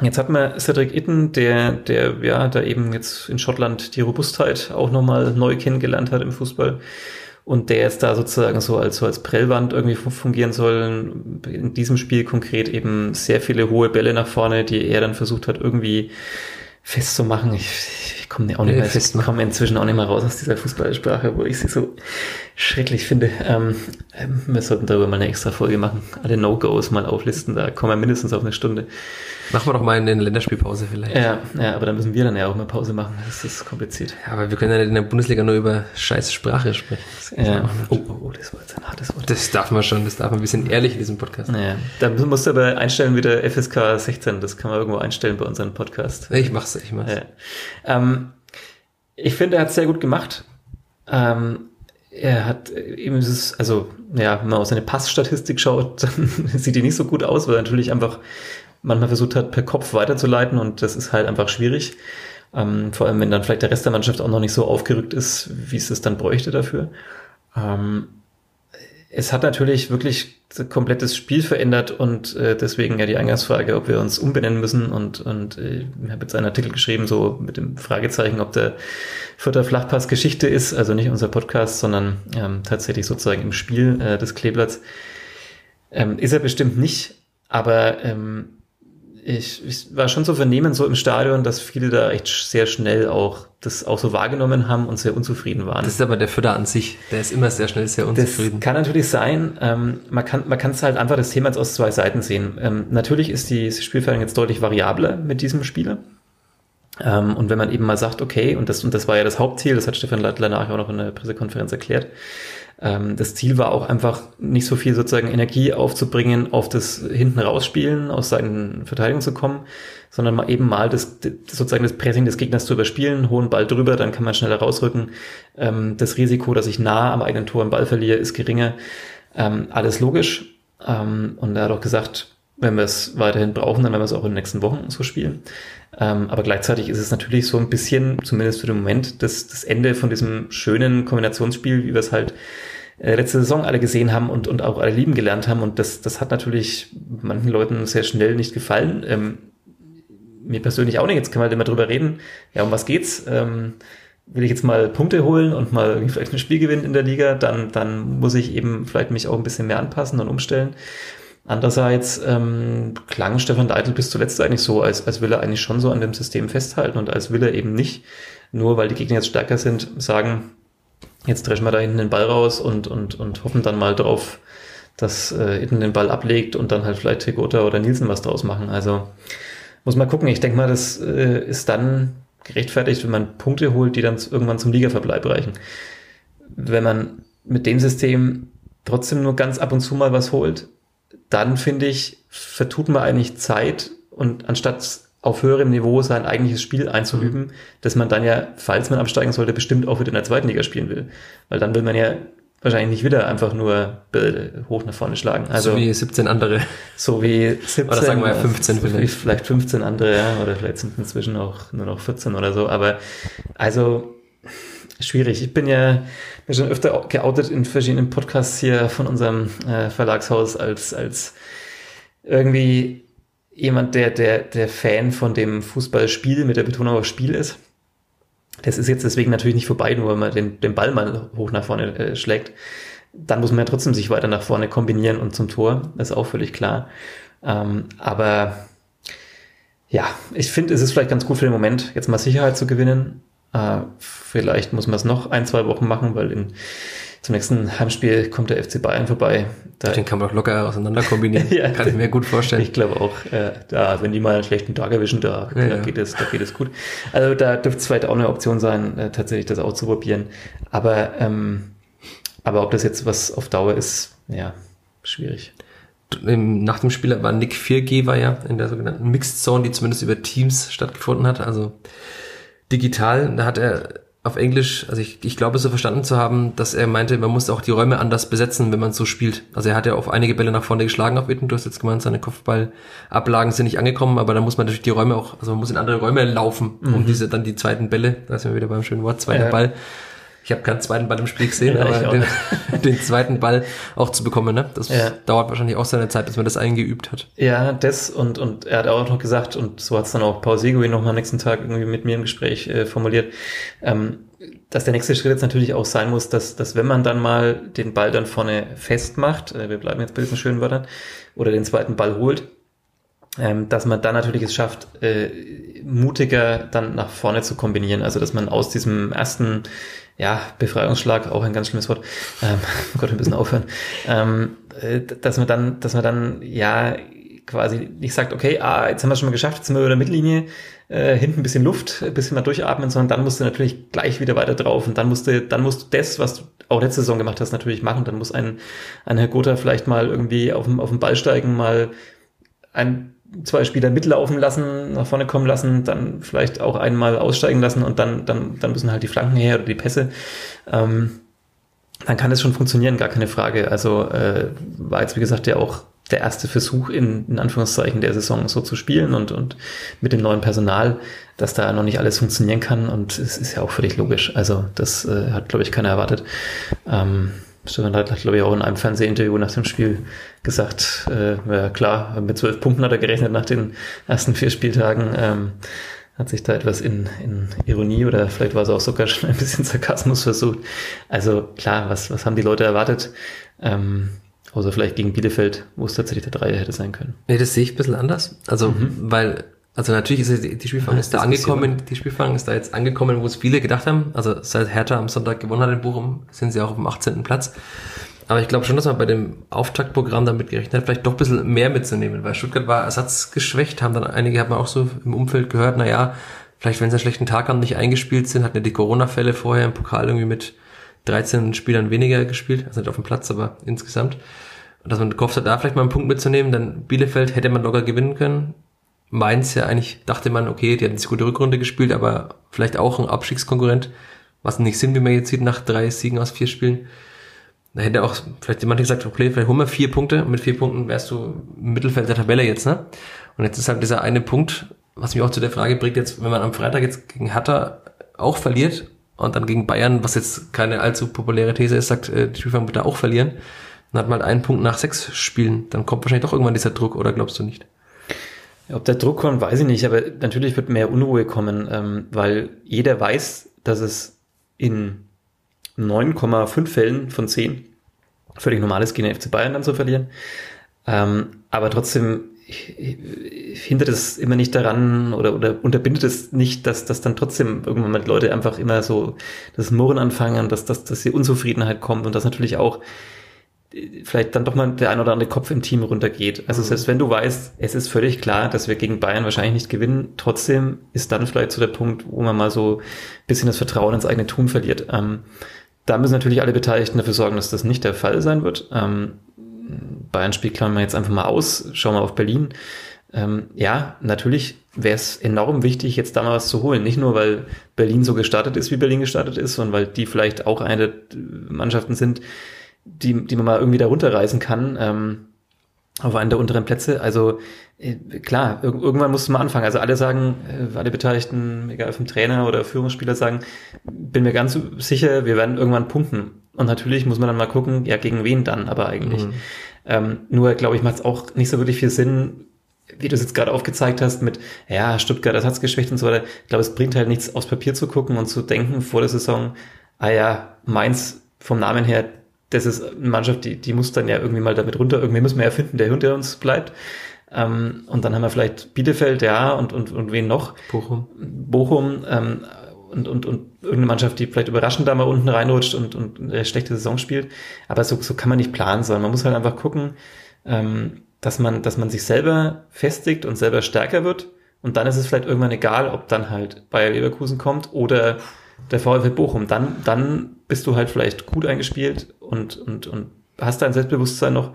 jetzt hat man Cedric Itten, der, der ja da eben jetzt in Schottland die Robustheit auch nochmal neu kennengelernt hat im Fußball und der jetzt da sozusagen so als, so als Prellwand irgendwie fu- fungieren soll. In diesem Spiel konkret eben sehr viele hohe Bälle nach vorne, die er dann versucht hat irgendwie festzumachen. Ich, ich komme auch nicht mehr, ich festmachen. komme inzwischen auch nicht mehr raus aus dieser Fußballsprache, wo ich sie so schrecklich finde. Ähm, wir sollten darüber mal eine extra Folge machen. Alle No-Gos mal auflisten, da kommen wir mindestens auf eine Stunde. Machen wir doch mal in der Länderspielpause vielleicht. Ja, ja, aber dann müssen wir dann ja auch mal Pause machen. Das ist kompliziert. Ja, aber wir können ja in der Bundesliga nur über scheiß Sprache sprechen. Ja. Oh, oh, oh, das war jetzt ein hartes Wort. das darf man schon, das darf man ein bisschen ehrlich in diesem Podcast. Naja, da musst du aber einstellen wieder FSK 16, das kann man irgendwo einstellen bei unserem Podcast. Ich mach's, ich mach's. Ja. Ähm, ich finde, er hat sehr gut gemacht. Ähm, er hat äh, eben dieses, also ja, wenn man auf seine Passstatistik schaut, dann sieht die nicht so gut aus, weil er natürlich einfach manchmal versucht hat, per Kopf weiterzuleiten und das ist halt einfach schwierig. Ähm, vor allem, wenn dann vielleicht der Rest der Mannschaft auch noch nicht so aufgerückt ist, wie es es dann bräuchte dafür. Ähm, es hat natürlich wirklich komplettes Spiel verändert und äh, deswegen ja die Eingangsfrage, ob wir uns umbenennen müssen und, und äh, ich habe jetzt einen Artikel geschrieben, so mit dem Fragezeichen, ob der Vierter Flachpass Geschichte ist, also nicht unser Podcast, sondern ähm, tatsächlich sozusagen im Spiel äh, des Kleeblatts. Ähm, ist er bestimmt nicht, aber ähm, ich, ich war schon zu vernehmen so im Stadion, dass viele da echt sehr schnell auch das auch so wahrgenommen haben und sehr unzufrieden waren. Das ist aber der Fütter an sich. Der ist immer sehr schnell sehr Das unzufrieden. kann natürlich sein. Ähm, man kann man kann es halt einfach das Thema jetzt aus zwei Seiten sehen. Ähm, natürlich ist die Spielverteilung jetzt deutlich variabler mit diesem Spieler. Ähm, und wenn man eben mal sagt, okay, und das, und das war ja das Hauptziel, das hat Stefan Leitler nachher auch noch in der Pressekonferenz erklärt, ähm, das Ziel war auch einfach nicht so viel sozusagen Energie aufzubringen, auf das hinten rausspielen, aus seinen Verteidigungen zu kommen, sondern mal eben mal das, das sozusagen das Pressing des Gegners zu überspielen, hohen Ball drüber, dann kann man schneller rausrücken. Ähm, das Risiko, dass ich nah am eigenen Tor einen Ball verliere, ist geringer. Ähm, alles logisch. Ähm, und er hat auch gesagt, wenn wir es weiterhin brauchen, dann werden wir es auch in den nächsten Wochen so spielen. Ähm, aber gleichzeitig ist es natürlich so ein bisschen, zumindest für den Moment, das, das Ende von diesem schönen Kombinationsspiel, wie wir es halt äh, letzte Saison alle gesehen haben und, und auch alle lieben gelernt haben. Und das, das hat natürlich manchen Leuten sehr schnell nicht gefallen. Ähm, mir persönlich auch nicht. Jetzt kann man halt immer drüber reden. Ja, um was geht's? Ähm, will ich jetzt mal Punkte holen und mal vielleicht ein Spiel gewinnen in der Liga, dann, dann muss ich eben vielleicht mich auch ein bisschen mehr anpassen und umstellen. Andererseits ähm, klang Stefan Leitl bis zuletzt eigentlich so, als, als will er eigentlich schon so an dem System festhalten und als will er eben nicht, nur weil die Gegner jetzt stärker sind, sagen, jetzt dreschen wir da hinten den Ball raus und, und, und hoffen dann mal drauf, dass äh, Itten den Ball ablegt und dann halt vielleicht Tegota oder Nielsen was draus machen. Also muss man gucken. Ich denke mal, das äh, ist dann gerechtfertigt, wenn man Punkte holt, die dann irgendwann zum Ligaverbleib reichen. Wenn man mit dem System trotzdem nur ganz ab und zu mal was holt, dann finde ich, vertut man eigentlich Zeit und anstatt auf höherem Niveau sein eigentliches Spiel einzuüben, Mhm. dass man dann ja, falls man absteigen sollte, bestimmt auch wieder in der zweiten Liga spielen will. Weil dann will man ja wahrscheinlich nicht wieder einfach nur hoch nach vorne schlagen. Also so wie 17 andere. So wie 17 oder sagen wir 15 vielleicht. Vielleicht 15 andere, ja, oder vielleicht sind inzwischen auch nur noch 14 oder so. Aber also schwierig. Ich bin ja bin schon öfter geoutet in verschiedenen Podcasts hier von unserem äh, Verlagshaus als als irgendwie jemand, der der der Fan von dem Fußballspiel mit der Betonung auf Spiel ist. Das ist jetzt deswegen natürlich nicht vorbei, nur wenn man den, den Ball mal hoch nach vorne äh, schlägt. Dann muss man ja trotzdem sich weiter nach vorne kombinieren und zum Tor. Das ist auch völlig klar. Ähm, aber ja, ich finde, es ist vielleicht ganz gut für den Moment, jetzt mal Sicherheit zu gewinnen. Äh, vielleicht muss man es noch ein, zwei Wochen machen, weil in zum nächsten Heimspiel kommt der FC Bayern vorbei. Da Den kann man auch locker auseinander kombinieren. ja, kann ich mir gut vorstellen. Ich glaube auch, äh, da, wenn die mal einen schlechten Tag erwischen, da, ja, da, Geht, es, da geht es gut. Also da dürfte es vielleicht auch eine Option sein, äh, tatsächlich das auszuprobieren. Aber, ähm, aber ob das jetzt was auf Dauer ist, ja, schwierig. Nach dem Spiel war Nick Viergeber war ja in der sogenannten Mixed Zone, die zumindest über Teams stattgefunden hat, also digital. Da hat er auf Englisch, also ich, ich glaube so verstanden zu haben, dass er meinte, man muss auch die Räume anders besetzen, wenn man so spielt. Also er hat ja auf einige Bälle nach vorne geschlagen auf Witten, du hast jetzt gemeint, seine Kopfballablagen sind nicht angekommen, aber da muss man natürlich die Räume auch, also man muss in andere Räume laufen, um mhm. diese dann die zweiten Bälle, da sind wir wieder beim schönen Wort, zweiter ja. Ball, ich habe keinen zweiten Ball im Spiel gesehen, ja, aber den, den, zweiten Ball auch zu bekommen, ne? Das ja. dauert wahrscheinlich auch seine Zeit, bis man das eingeübt hat. Ja, das und, und er hat auch noch gesagt, und so hat es dann auch Paul Seguin noch am nächsten Tag irgendwie mit mir im Gespräch äh, formuliert, ähm, dass der nächste Schritt jetzt natürlich auch sein muss, dass, dass wenn man dann mal den Ball dann vorne festmacht, äh, wir bleiben jetzt bei diesen schönen Wörtern, oder den zweiten Ball holt, ähm, dass man dann natürlich es schafft, äh, mutiger dann nach vorne zu kombinieren. Also dass man aus diesem ersten ja, Befreiungsschlag, auch ein ganz schlimmes Wort, ähm, oh Gott, ein bisschen aufhören, ähm, äh, dass man dann, dass man dann, ja, quasi nicht sagt, okay, ah, jetzt haben wir es schon mal geschafft, jetzt sind wir über der Mittellinie, äh, hinten ein bisschen Luft, ein bisschen mal durchatmen, sondern dann musst du natürlich gleich wieder weiter drauf und dann musst du, dann musst du das, was du auch letzte Saison gemacht hast, natürlich machen. Dann muss ein, ein Herr Gotha vielleicht mal irgendwie auf dem, auf dem Ball steigen, mal ein zwei Spieler mitlaufen lassen, nach vorne kommen lassen, dann vielleicht auch einmal aussteigen lassen und dann, dann, dann müssen halt die Flanken her oder die Pässe. Ähm, dann kann es schon funktionieren, gar keine Frage. Also äh, war jetzt, wie gesagt, ja auch der erste Versuch in, in Anführungszeichen der Saison so zu spielen und, und mit dem neuen Personal, dass da noch nicht alles funktionieren kann und es ist ja auch völlig logisch. Also das äh, hat, glaube ich, keiner erwartet. Ähm, Stefan hat, glaube ich, auch in einem Fernsehinterview nach dem Spiel gesagt, äh, ja klar, mit zwölf Punkten hat er gerechnet nach den ersten vier Spieltagen. Ähm, hat sich da etwas in, in Ironie oder vielleicht war es auch sogar schon ein bisschen Sarkasmus versucht. Also klar, was, was haben die Leute erwartet? Ähm, außer vielleicht gegen Bielefeld, wo es tatsächlich der Dreier hätte sein können. Nee, das sehe ich ein bisschen anders. Also, mhm. weil also natürlich ist die Spielfang ja, ist da angekommen, die Spielfang ist da jetzt angekommen, wo es viele gedacht haben. Also seit Hertha am Sonntag gewonnen hat in Bochum, sind sie auch auf dem 18. Platz. Aber ich glaube schon, dass man bei dem Auftaktprogramm damit gerechnet hat, vielleicht doch ein bisschen mehr mitzunehmen, weil Stuttgart war ersatzgeschwächt, haben dann einige, hat man auch so im Umfeld gehört, na ja, vielleicht wenn sie einen schlechten Tag haben, nicht eingespielt sind, hatten ja die Corona-Fälle vorher im Pokal irgendwie mit 13 Spielern weniger gespielt, also nicht auf dem Platz, aber insgesamt. Und dass man gehofft hat, da vielleicht mal einen Punkt mitzunehmen, dann Bielefeld hätte man locker gewinnen können. Mainz ja eigentlich, dachte man, okay, die hatten eine gute Rückrunde gespielt, aber vielleicht auch ein Abstiegskonkurrent, was nicht Sinn, wie man jetzt sieht, nach drei Siegen aus vier Spielen. Da hätte auch vielleicht jemand gesagt, okay, vielleicht holen wir vier Punkte mit vier Punkten wärst du im Mittelfeld der Tabelle jetzt, ne? Und jetzt ist halt dieser eine Punkt, was mich auch zu der Frage bringt, jetzt, wenn man am Freitag jetzt gegen Hertha auch verliert und dann gegen Bayern, was jetzt keine allzu populäre These ist, sagt, äh, die Spielfang wird da auch verlieren, dann hat man halt einen Punkt nach sechs Spielen, dann kommt wahrscheinlich doch irgendwann dieser Druck, oder glaubst du nicht? Ob der Druck kommt, weiß ich nicht, aber natürlich wird mehr Unruhe kommen, ähm, weil jeder weiß, dass es in 9,5 Fällen von 10 völlig normal ist, gegen den FC Bayern dann zu verlieren. Ähm, aber trotzdem hindert es immer nicht daran oder, oder unterbindet es nicht, dass, dass dann trotzdem irgendwann mal Leute einfach immer so das Murren anfangen, dass, dass, dass die Unzufriedenheit kommt und dass natürlich auch vielleicht dann doch mal der ein oder andere Kopf im Team runtergeht. Also mhm. selbst wenn du weißt, es ist völlig klar, dass wir gegen Bayern wahrscheinlich nicht gewinnen, trotzdem ist dann vielleicht so der Punkt, wo man mal so ein bisschen das Vertrauen ins eigene Tun verliert. Ähm, da müssen natürlich alle Beteiligten dafür sorgen, dass das nicht der Fall sein wird. Ähm, Bayern spielt klammern wir jetzt einfach mal aus, schauen wir auf Berlin. Ähm, ja, natürlich wäre es enorm wichtig, jetzt da mal was zu holen. Nicht nur, weil Berlin so gestartet ist, wie Berlin gestartet ist, sondern weil die vielleicht auch eine der Mannschaften sind, die, die man mal irgendwie da runterreißen kann. Ähm, auf einen der unteren Plätze. Also äh, klar, ir irgendwann musst du mal anfangen. Also alle sagen, äh, alle Beteiligten, egal vom Trainer oder Führungsspieler sagen, bin mir ganz sicher, wir werden irgendwann punkten. Und natürlich muss man dann mal gucken, ja, gegen wen dann aber eigentlich. Mhm. Ähm, nur, glaube ich, macht es auch nicht so wirklich viel Sinn, wie du es jetzt gerade aufgezeigt hast, mit, ja, Stuttgart, das hat's geschwächt und so weiter. Ich glaube, es bringt halt nichts, aus Papier zu gucken und zu denken vor der Saison, ah ja, Mainz vom Namen her, das ist eine Mannschaft, die, die muss dann ja irgendwie mal damit runter, irgendwie müssen wir ja finden, der hinter uns bleibt. Ähm, und dann haben wir vielleicht Bielefeld, ja, und, und, und wen noch? Bochum. Bochum, ähm, und, und, und irgendeine Mannschaft, die vielleicht überraschend da mal unten reinrutscht und, und eine schlechte Saison spielt. Aber so, so kann man nicht planen, sondern man muss halt einfach gucken, ähm, dass man, dass man sich selber festigt und selber stärker wird. Und dann ist es vielleicht irgendwann egal, ob dann halt Bayer Leverkusen kommt oder der VfL Bochum. Dann, dann bist du halt vielleicht gut eingespielt und, und, und hast dein Selbstbewusstsein noch.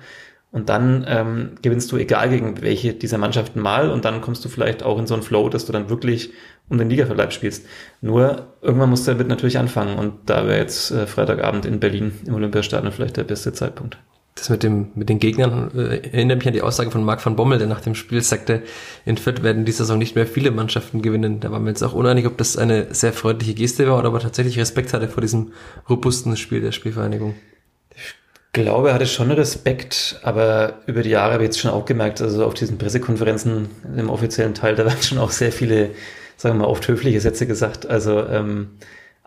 Und dann ähm, gewinnst du egal gegen welche dieser Mannschaften mal und dann kommst du vielleicht auch in so einen Flow, dass du dann wirklich um den Ligaverbleib spielst. Nur irgendwann musst du damit natürlich anfangen und da wäre jetzt äh, Freitagabend in Berlin im Olympiastadion vielleicht der beste Zeitpunkt. Das mit dem, mit den Gegnern äh, erinnert mich an die Aussage von Marc van Bommel, der nach dem Spiel sagte, in Fürth werden diese Saison nicht mehr viele Mannschaften gewinnen. Da waren wir jetzt auch uneinig, ob das eine sehr freundliche Geste war oder ob er tatsächlich Respekt hatte vor diesem robusten Spiel der Spielvereinigung. Ich glaube, er hatte schon Respekt, aber über die Jahre habe ich jetzt schon auch gemerkt, also auf diesen Pressekonferenzen im offiziellen Teil, da werden schon auch sehr viele, sagen wir mal, oft höfliche Sätze gesagt. Also ähm,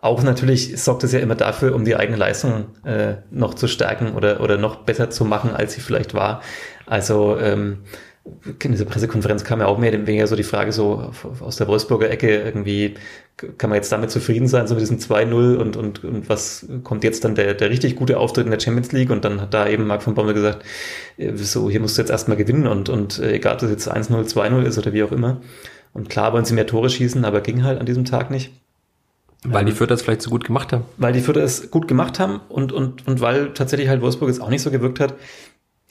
auch natürlich sorgt es ja immer dafür, um die eigene Leistung äh, noch zu stärken oder, oder noch besser zu machen, als sie vielleicht war. Also ähm, in dieser Pressekonferenz kam ja auch mehr oder weniger so die Frage so aus der Wolfsburger Ecke irgendwie, kann man jetzt damit zufrieden sein, so mit diesem 2-0 und, und, und was kommt jetzt dann der, der richtig gute Auftritt in der Champions League und dann hat da eben Marc von Bommel gesagt, äh, so hier musst du jetzt erstmal gewinnen und, und äh, egal ob das jetzt 1-0, 2-0 ist oder wie auch immer. Und klar wollen sie mehr Tore schießen, aber ging halt an diesem Tag nicht. Weil die Fürther es vielleicht so gut gemacht haben. Weil die Fürther es gut gemacht haben und, und, und weil tatsächlich halt Wolfsburg jetzt auch nicht so gewirkt hat,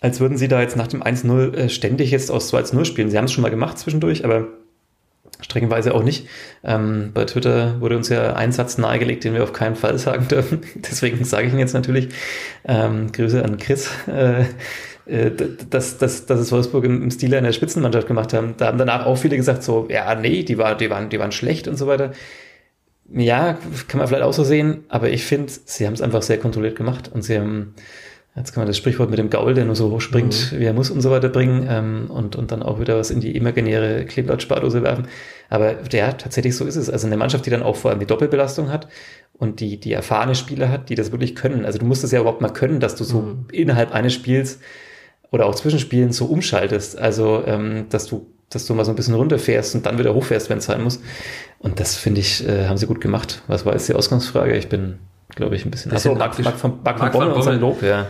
als würden sie da jetzt nach dem 1-0 äh, ständig jetzt aus 2-0 spielen. Sie haben es schon mal gemacht zwischendurch, aber streckenweise auch nicht. Ähm, bei Twitter wurde uns ja ein Satz nahegelegt, den wir auf keinen Fall sagen dürfen. Deswegen sage ich ihn jetzt natürlich. Ähm, Grüße an Chris. Äh, äh, dass, dass, dass es Wolfsburg im, im Stil einer Spitzenmannschaft gemacht haben. Da haben danach auch viele gesagt, so, ja, nee, die, war, die, waren, die waren schlecht und so weiter. Ja, kann man vielleicht auch so sehen, aber ich finde, sie haben es einfach sehr kontrolliert gemacht und sie haben, jetzt kann man das Sprichwort mit dem Gaul, der nur so hoch springt, mhm. wie er muss und so weiter bringen ähm, und, und dann auch wieder was in die imaginäre Kleeblatt-Spardose werfen. Aber ja, tatsächlich so ist es. Also eine Mannschaft, die dann auch vor allem die Doppelbelastung hat und die, die erfahrene Spieler hat, die das wirklich können. Also du musst es ja überhaupt mal können, dass du so mhm. innerhalb eines Spiels oder auch Zwischenspielen so umschaltest. Also, ähm, dass du dass du mal so ein bisschen runterfährst und dann wieder hochfährst, wenn es sein muss. Und das finde ich, äh, haben sie gut gemacht. Was war jetzt die Ausgangsfrage? Ich bin, glaube ich, ein bisschen. Achso, Marc, Marc, von, Marc, Marc von Bommel und sein Lob, ja.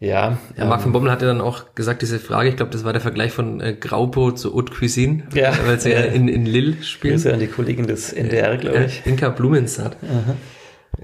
Ja, ja ähm, Marc von Bommel hat ja dann auch gesagt, diese Frage, ich glaube, das war der Vergleich von äh, Graupo zu Haute Cuisine, ja, weil sie ja in, in Lille spielen. Grüße an die Kollegin des NDR, glaube ich. Inka Blumensaat.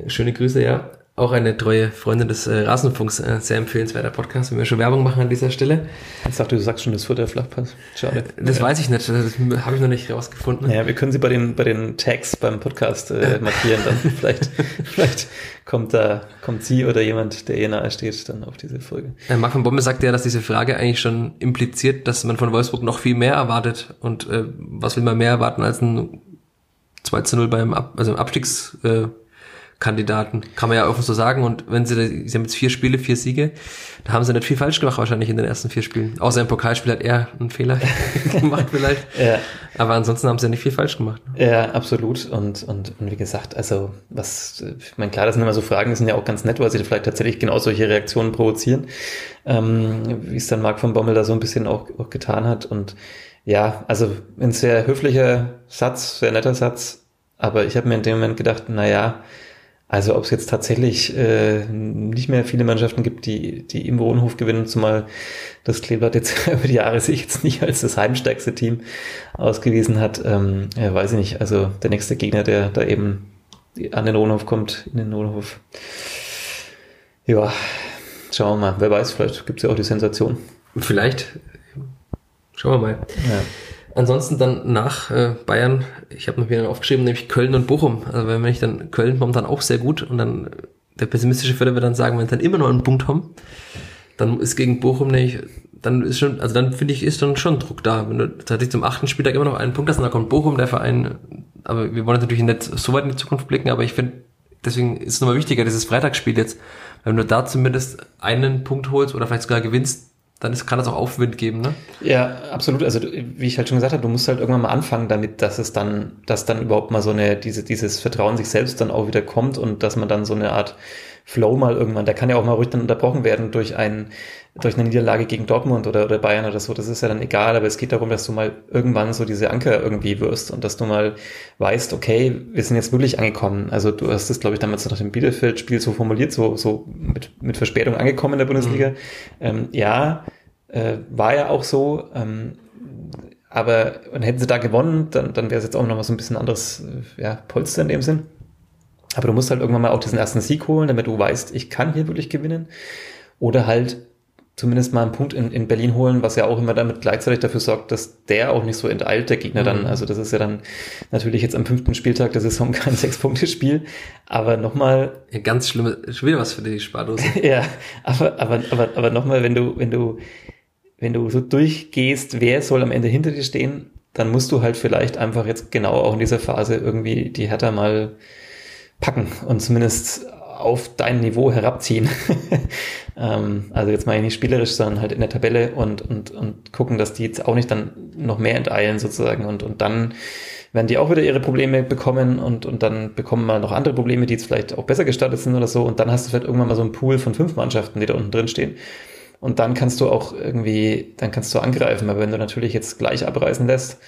Schöne Grüße, ja auch eine treue Freundin des äh, Rasenfunks, äh, sehr empfehlenswerter Podcast, wenn wir schon Werbung machen an dieser Stelle. Ich dachte, du sagst schon, das wird der Flachpass. Schade. Das ja. weiß ich nicht, das habe ich noch nicht rausgefunden. Ja, wir können sie bei den, bei den Tags beim Podcast äh, markieren, dann vielleicht, vielleicht kommt da, kommt sie oder jemand, der ihr nahe steht, dann auf diese Folge. Ja, Marc von Bombe sagt ja, dass diese Frage eigentlich schon impliziert, dass man von Wolfsburg noch viel mehr erwartet und äh, was will man mehr erwarten als ein 2 zu 0 beim Ab also im Abstiegs äh, Kandidaten, kann man ja offen so sagen. Und wenn sie, sie haben jetzt vier Spiele, vier Siege, da haben sie nicht viel falsch gemacht wahrscheinlich in den ersten vier Spielen. Außer im Pokalspiel hat er einen Fehler gemacht vielleicht. Ja. Aber ansonsten haben sie ja nicht viel falsch gemacht. Ja, absolut. Und, und, und wie gesagt, also was, ich meine, klar, das sind immer so Fragen, die sind ja auch ganz nett, weil sie vielleicht tatsächlich genau solche Reaktionen provozieren, ähm, wie es dann Marc von Bommel da so ein bisschen auch, auch getan hat. Und ja, also ein sehr höflicher Satz, sehr netter Satz, aber ich habe mir in dem Moment gedacht, na ja, also ob es jetzt tatsächlich äh, nicht mehr viele Mannschaften gibt, die, die im Wohnhof gewinnen, zumal das Kleeblatt jetzt über die Jahre sich jetzt nicht als das heimstärkste Team ausgewiesen hat, ähm, ja, weiß ich nicht. Also der nächste Gegner, der da eben an den Wohnhof kommt, in den Wohnhof. Ja, schauen wir mal. Wer weiß, vielleicht gibt es ja auch die Sensation. Vielleicht. Schauen wir mal. Ja. Ansonsten dann nach äh, Bayern, ich habe mir wieder aufgeschrieben, nämlich Köln und Bochum. Also wenn ich dann Köln momentan auch sehr gut und dann der pessimistische Förder wird dann sagen, wenn sie dann immer noch einen Punkt haben, dann ist gegen Bochum nämlich, dann ist schon, also dann finde ich, ist dann schon Druck da. Wenn du tatsächlich zum achten Spieltag immer noch einen Punkt hast und dann kommt Bochum, der Verein, aber wir wollen natürlich nicht so weit in die Zukunft blicken, aber ich finde, deswegen ist es nochmal wichtiger, dieses Freitagsspiel jetzt, wenn du da zumindest einen Punkt holst oder vielleicht sogar gewinnst, dann ist, kann das auch Aufwind geben, ne? Ja, absolut. Also wie ich halt schon gesagt habe, du musst halt irgendwann mal anfangen damit, dass es dann, dass dann überhaupt mal so eine, diese, dieses Vertrauen sich selbst dann auch wieder kommt und dass man dann so eine Art Flow mal irgendwann, der kann ja auch mal ruhig dann unterbrochen werden durch ein, durch eine Niederlage gegen Dortmund oder, oder Bayern oder so, das ist ja dann egal, aber es geht darum, dass du mal irgendwann so diese Anker irgendwie wirst und dass du mal weißt, okay, wir sind jetzt wirklich angekommen. Also du hast es, glaube ich, damals nach dem Bielefeld-Spiel so formuliert, so, so mit, mit Verspätung angekommen in der Bundesliga. Mhm. Ähm, ja, äh, war ja auch so, ähm, aber und hätten sie da gewonnen, dann, dann wäre es jetzt auch noch mal so ein bisschen anderes äh, ja, Polster in dem Sinn. Aber du musst halt irgendwann mal auch diesen ersten Sieg holen, damit du weißt, ich kann hier wirklich gewinnen. Oder halt zumindest mal einen Punkt in, in Berlin holen, was ja auch immer damit gleichzeitig dafür sorgt, dass der auch nicht so enteilt, der Gegner dann. Mhm. Also das ist ja dann natürlich jetzt am fünften Spieltag der Saison kein Sechs-Punkte-Spiel. Aber nochmal. Ja, ganz schlimme, schon wieder was für die Spardose. ja, aber, aber, aber, aber nochmal, wenn du, wenn du, wenn du so durchgehst, wer soll am Ende hinter dir stehen, dann musst du halt vielleicht einfach jetzt genau auch in dieser Phase irgendwie die Hertha mal packen und zumindest auf dein Niveau herabziehen. ähm, also jetzt mal nicht spielerisch, sondern halt in der Tabelle und, und, und gucken, dass die jetzt auch nicht dann noch mehr enteilen sozusagen und, und dann werden die auch wieder ihre Probleme bekommen und, und dann bekommen mal noch andere Probleme, die jetzt vielleicht auch besser gestartet sind oder so und dann hast du vielleicht irgendwann mal so einen Pool von fünf Mannschaften, die da unten drin stehen. Und dann kannst du auch irgendwie, dann kannst du angreifen, aber wenn du natürlich jetzt gleich abreißen lässt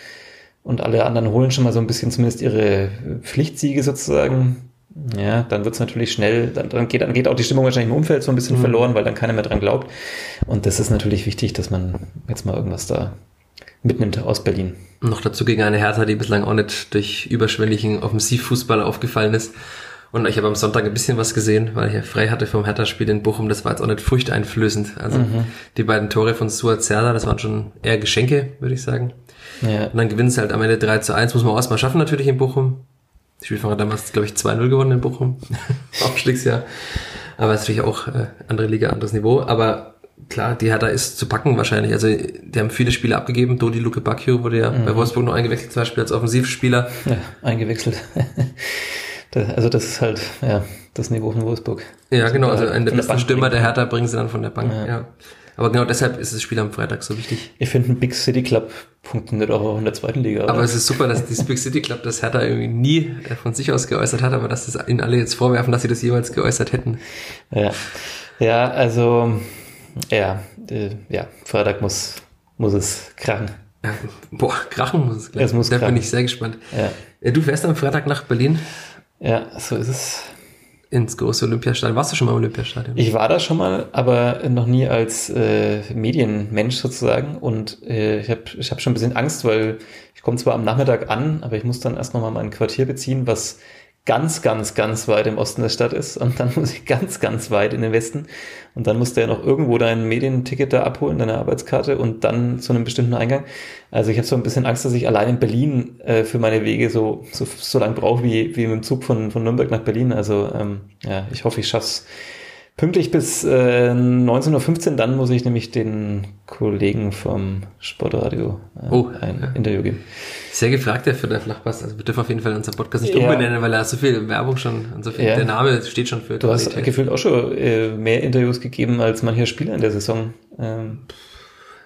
und alle anderen holen schon mal so ein bisschen zumindest ihre Pflichtsiege sozusagen, ja, dann wird es natürlich schnell, dann, dann, geht, dann geht auch die Stimmung wahrscheinlich im Umfeld so ein bisschen mhm. verloren, weil dann keiner mehr dran glaubt. Und das ist natürlich wichtig, dass man jetzt mal irgendwas da mitnimmt aus Berlin. Noch dazu gegen eine Hertha, die bislang auch nicht durch überschwänglichen Offensivfußball aufgefallen ist. Und ich habe am Sonntag ein bisschen was gesehen, weil ich frei hatte vom Hertha-Spiel in Bochum. Das war jetzt auch nicht furchteinflößend. Also mhm. die beiden Tore von Suat Zerda, das waren schon eher Geschenke, würde ich sagen. Ja. Und dann gewinnen sie halt am Ende 3 zu 1. Muss man auch erstmal schaffen natürlich in Bochum. Die Spielfahrer damals, glaube ich, 2-0 gewonnen in Bochum. Aufstiegsjahr. Aber ist natürlich auch äh, andere Liga, anderes Niveau. Aber klar, die Hertha ist zu packen wahrscheinlich. Also die haben viele Spiele abgegeben. Dodi Luke Bacchio wurde ja mhm. bei Wolfsburg noch eingewechselt, zum Beispiel als Offensivspieler. Ja, eingewechselt. also das ist halt, ja, das Niveau von Wolfsburg. Ja, genau. Also einen der besten Stürmer der Hertha bringen sie dann von der Bank. Ja. ja. Aber genau deshalb ist das Spiel am Freitag so wichtig. Ich finde, ein Big City Club funktioniert auch in der zweiten Liga. Oder? Aber es ist super, dass dieses Big City Club das Hertha irgendwie nie von sich aus geäußert hat, aber dass das ihnen alle jetzt vorwerfen, dass sie das jemals geäußert hätten. Ja, ja also, ja, äh, ja, Freitag muss, muss es krachen. Ja, boah, krachen muss es gleich. Es muss da krachen. bin ich sehr gespannt. Ja. Äh, du fährst am Freitag nach Berlin? Ja, so ist es ins große Olympiastadion. Warst du schon mal im Olympiastadion? Ich war da schon mal, aber noch nie als äh, Medienmensch sozusagen. Und äh, ich habe ich hab schon ein bisschen Angst, weil ich komme zwar am Nachmittag an, aber ich muss dann erst noch mal mein Quartier beziehen, was ganz, ganz, ganz weit im Osten der Stadt ist und dann muss ich ganz, ganz weit in den Westen und dann musst du ja noch irgendwo dein Medienticket da abholen, deine Arbeitskarte und dann zu einem bestimmten Eingang. Also ich habe so ein bisschen Angst, dass ich allein in Berlin äh, für meine Wege so, so, so lang brauche wie, wie mit dem Zug von, von Nürnberg nach Berlin. Also ähm, ja, ich hoffe, ich schaff's Pünktlich bis äh, 19.15 Uhr, dann muss ich nämlich den Kollegen vom Sportradio äh, oh, ein. Interview geben. Sehr gefragt, der für der Flachpass. Also wir dürfen auf jeden Fall unseren Podcast nicht ja. umbenennen, weil er so viel Werbung schon so viel, ja. der Name steht schon für Du Qualität. hast gefühlt auch schon äh, mehr Interviews gegeben als mancher Spieler in der Saison. Ähm,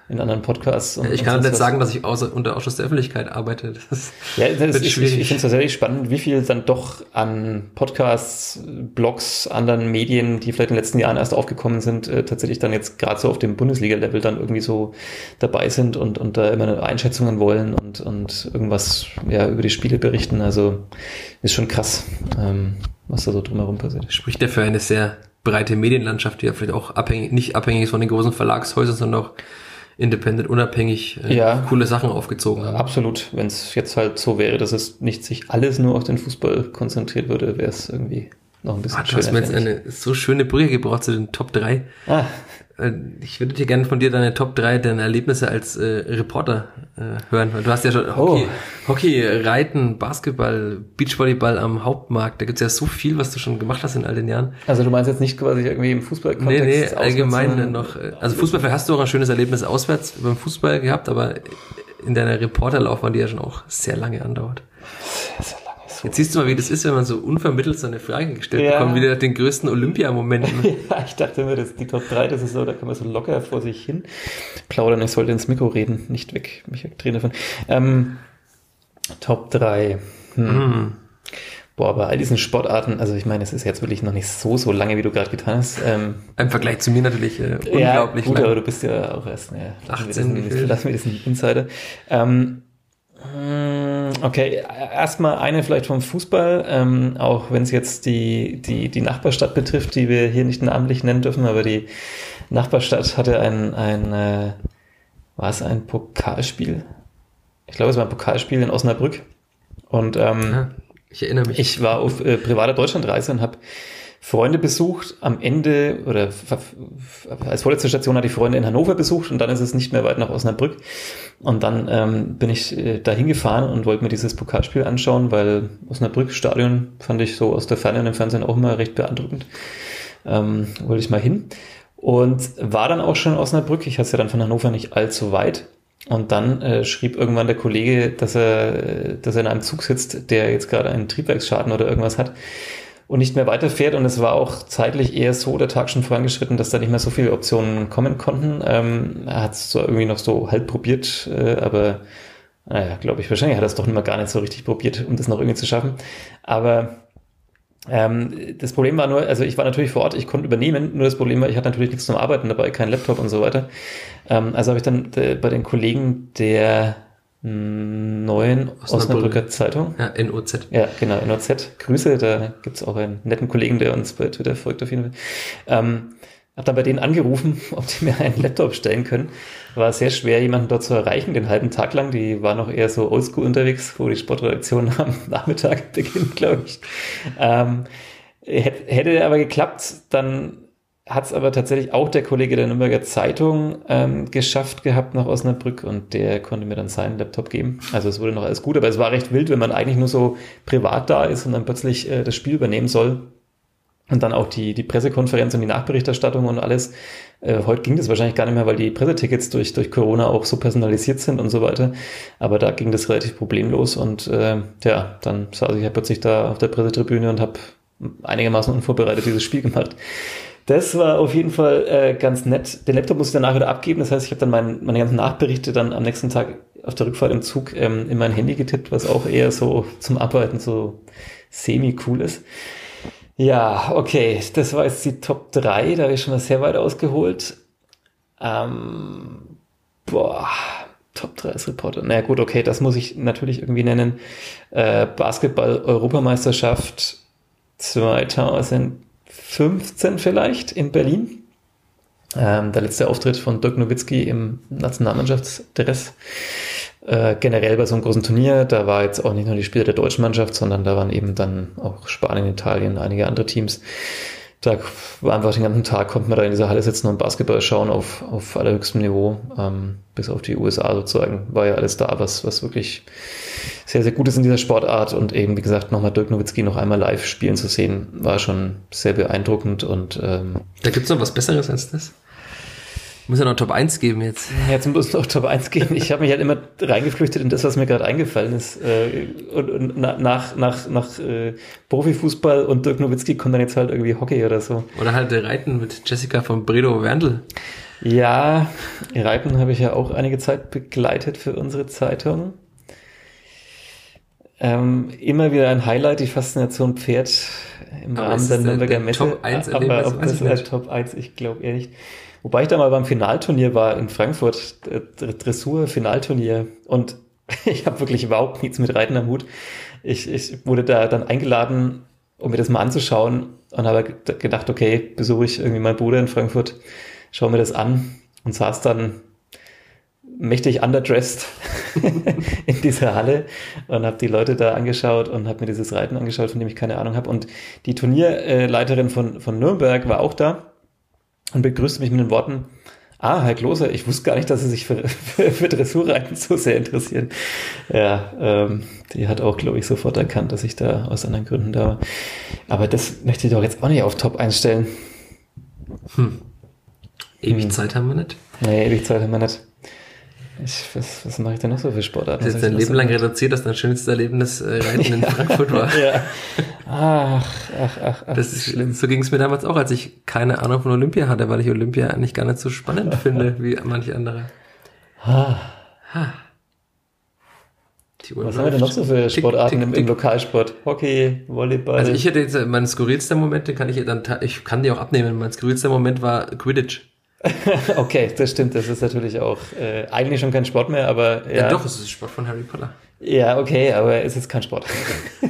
in anderen Podcasts. Und, ich kann nicht was. sagen, dass ich außer, unter Ausschuss der Öffentlichkeit arbeite. Das ja, das ist, schwierig. ich, ich finde es tatsächlich spannend, wie viel dann doch an Podcasts, Blogs, anderen Medien, die vielleicht in den letzten Jahren erst aufgekommen sind, äh, tatsächlich dann jetzt gerade so auf dem Bundesliga-Level dann irgendwie so dabei sind und, und da immer Einschätzungen wollen und, und irgendwas ja, über die Spiele berichten. Also ist schon krass, ähm, was da so drumherum passiert. Spricht ja für eine sehr breite Medienlandschaft, die ja vielleicht auch abhängig, nicht abhängig ist von den großen Verlagshäusern, sondern auch independent, unabhängig äh, ja, coole Sachen aufgezogen haben. Absolut. Wenn es jetzt halt so wäre, dass es nicht sich alles nur auf den Fußball konzentriert würde, wäre es irgendwie noch ein bisschen Ah, du hast mir jetzt eine so schöne Brücke gebraucht zu den Top 3. ich. Ah, Ich würde dir gerne von dir deine Top 3 deiner Erlebnisse als äh, Reporter äh, hören. Du hast ja schon Hockey, Hockey, Reiten, Basketball, Beachvolleyball am Hauptmarkt. Da gibt's ja so viel, was du schon gemacht hast in all den Jahren. also du meinst jetzt nicht quasi irgendwie im Fußball Nee, nee, allgemein noch. äh, Also Fußball, hast du auch ein schönes Erlebnis auswärts beim Fußball gehabt, aber in deiner Reporterlaufbahn, die ja schon auch sehr lange andauert. Sehr. Jetzt siehst du mal, wie das ist, wenn man so unvermittelt so eine Frage gestellt Ja. bekommt, wieder den größten Olympiamomenten. Ja, ich dachte immer, das die Top 3, das ist so, da kann man so locker vor sich hin plaudern. Ich sollte ins Mikro reden, nicht weg, mich wegdrehen davon. Ähm, Top 3. Hm. Hm. Boah, bei all diesen Sportarten, also ich meine, es ist jetzt wirklich noch nicht so, so lange, wie du gerade getan hast. Ähm, Im Vergleich zu mir natürlich äh, unglaublich ja, gut, lang. aber du bist ja auch erst ne, 18 wir gefühlt. lassen wir diesen Insider. Ähm, mh, okay, erstmal eine vielleicht vom Fußball, ähm, auch wenn es jetzt die, die, die Nachbarstadt betrifft, die wir hier nicht namentlich nennen dürfen, aber die Nachbarstadt hatte ein, ein äh, war es ein Pokalspiel? Ich glaube, es war ein Pokalspiel in Osnabrück. Und ähm, Ja, ich erinnere mich. ich war auf äh, privater Deutschlandreise und habe Freunde besucht. Am Ende oder als vorletzte Station hatte ich Freunde in Hannover besucht und dann ist es nicht mehr weit nach Osnabrück. Und dann ähm, bin ich äh, dahin gefahren und wollte mir dieses Pokalspiel anschauen, weil Osnabrück Stadion fand ich so aus der Ferne und im Fernsehen auch immer recht beeindruckend. Ähm, wollte ich mal hin. Und war dann auch schon in Osnabrück. Ich hatte es ja dann von Hannover nicht allzu weit. Und dann äh, schrieb irgendwann der Kollege, dass er, äh, dass er in einem Zug sitzt, der jetzt gerade einen Triebwerksschaden oder irgendwas hat und nicht mehr weiterfährt. Und es war auch zeitlich eher so der Tag schon vorangeschritten, dass da nicht mehr so viele Optionen kommen konnten. Ähm, er hat es so irgendwie noch so halb probiert, äh, aber naja, glaube ich, wahrscheinlich hat er es doch mal gar nicht so richtig probiert, um das noch irgendwie zu schaffen. Aber ähm, das Problem war nur, also ich war natürlich vor Ort, ich konnte übernehmen, nur das Problem war, ich hatte natürlich nichts zum Arbeiten dabei, kein Laptop und so weiter. Ähm, also habe ich dann äh, bei den Kollegen der neuen Osnabrücker. Zeitung, ja, NOZ. ja genau, NOZ, Grüße, da gibt's auch einen netten Kollegen, der uns bei Twitter folgt auf jeden Fall. Ähm, habe dann bei denen angerufen, ob die mir einen Laptop stellen können. War sehr schwer, jemanden dort zu erreichen, den halben Tag lang. Die war noch eher so oldschool unterwegs, wo die Sportredaktion am Nachmittag beginnt, glaube ich. Ähm, hätt- hätte aber geklappt, dann hat es aber tatsächlich auch der Kollege der Nürnberger Zeitung ähm, geschafft gehabt nach Osnabrück und der konnte mir dann seinen Laptop geben. Also es wurde noch alles gut, aber es war recht wild, wenn man eigentlich nur so privat da ist und dann plötzlich äh, das Spiel übernehmen soll. Und dann auch die, die Pressekonferenz und die Nachberichterstattung und alles. Äh, heute ging das wahrscheinlich gar nicht mehr, weil die Pressetickets durch, durch Corona auch so personalisiert sind und so weiter. Aber da ging das relativ problemlos und äh, ja, dann saß ich halt plötzlich da auf der Pressetribüne und habe einigermaßen unvorbereitet dieses Spiel gemacht. Das war auf jeden Fall äh, ganz nett. Den Laptop musste ich danach wieder abgeben. Das heißt, ich habe dann mein, meine ganzen Nachberichte dann am nächsten Tag auf der Rückfahrt im Zug ähm, in mein Handy getippt, was auch eher so zum Arbeiten so semi-cool ist. Ja, okay, das war jetzt die Top 3, da habe ich schon mal sehr weit ausgeholt. Ähm, boah, Top 3 als Reporter. Na naja, gut, okay, das muss ich natürlich irgendwie nennen. Äh, Basketball-Europameisterschaft 2015 vielleicht in Berlin. Ähm, der letzte Auftritt von Dirk Nowitzki im Nationalmannschaftsdress. Äh, generell bei so einem großen Turnier, da war jetzt auch nicht nur die Spieler der deutschen Mannschaft, sondern da waren eben dann auch Spanien, Italien, einige andere Teams. Da war einfach den ganzen Tag, konnte man da in dieser Halle sitzen und Basketball schauen auf, auf allerhöchstem Niveau, ähm, bis auf die USA sozusagen, war ja alles da, was, was wirklich sehr, sehr gut ist in dieser Sportart und eben, wie gesagt, nochmal Dirk Nowitzki noch einmal live spielen zu sehen, war schon sehr beeindruckend und ähm, Da gibt's noch was Besseres als das. Muss ja noch Top 1 geben jetzt. Jetzt muss noch Top 1 gehen. Ich habe mich halt immer reingeflüchtet in das, was mir gerade eingefallen ist. Äh, Und, und na- nach, nach, nach äh, Profifußball und Dirk Nowitzki kommt dann jetzt halt irgendwie Hockey oder so. Oder halt Reiten mit Jessica von Bredow Werndl. Ja, Reiten habe ich ja auch einige Zeit begleitet für unsere Zeitung. Ähm, immer wieder ein Highlight, die Faszination Pferd im Aber Rahmen ist der Nürnberger Messe. Top 1 Erlebnis? Aber ob das nicht. Top 1, ich glaube eher nicht. Wobei ich da mal beim Finalturnier war in Frankfurt, äh, Dressur-Finalturnier und ich habe wirklich überhaupt nichts mit Reiten am Hut. Ich, ich wurde da dann eingeladen, um mir das mal anzuschauen und habe ge- gedacht, okay, besuche ich irgendwie meinen Bruder in Frankfurt, schaue mir das an und saß dann mächtig underdressed in dieser Halle und habe die Leute da angeschaut und habe mir dieses Reiten angeschaut, von dem ich keine Ahnung habe. Und die Turnierleiterin von, von Nürnberg war auch da und begrüßte mich mit den Worten, Ah, Herr Kloser, ich wusste gar nicht, dass Sie sich für, für, für Dressurreiten so sehr interessieren. Ja, ähm, die hat auch, glaube ich, sofort erkannt, dass ich da aus anderen Gründen da war. Aber das möchte ich doch jetzt auch nicht auf Top einstellen. Hm. Ewig hm. Zeit haben wir nicht. Nee, ewig Zeit haben wir nicht. Ich, was, was mache ich denn noch so für Sportarten? Du hast dein Leben lang reduziert, dass dein schönstes Erlebnis äh, Reiten in Frankfurt war. ja. Ach, ach, ach, ach. Das ist schlimm. So ging es mir damals auch, als ich keine Ahnung von Olympia hatte, weil ich Olympia eigentlich gar nicht so spannend finde wie manche andere. Ha. ha. Was haben wir denn noch so für Sportarten tick, tick, im, im, Lokalsport? Hockey, Volleyball? Also ich hätte jetzt, äh, mein skurrilster Moment, den kann ich dann, ich kann die auch abnehmen. Mein skurrilster Moment war Quidditch. okay, das stimmt. Das ist natürlich auch äh, eigentlich schon kein Sport mehr, aber ja. ja doch, es ist Sport von Harry Potter. Ja, okay, aber es ist kein Sport.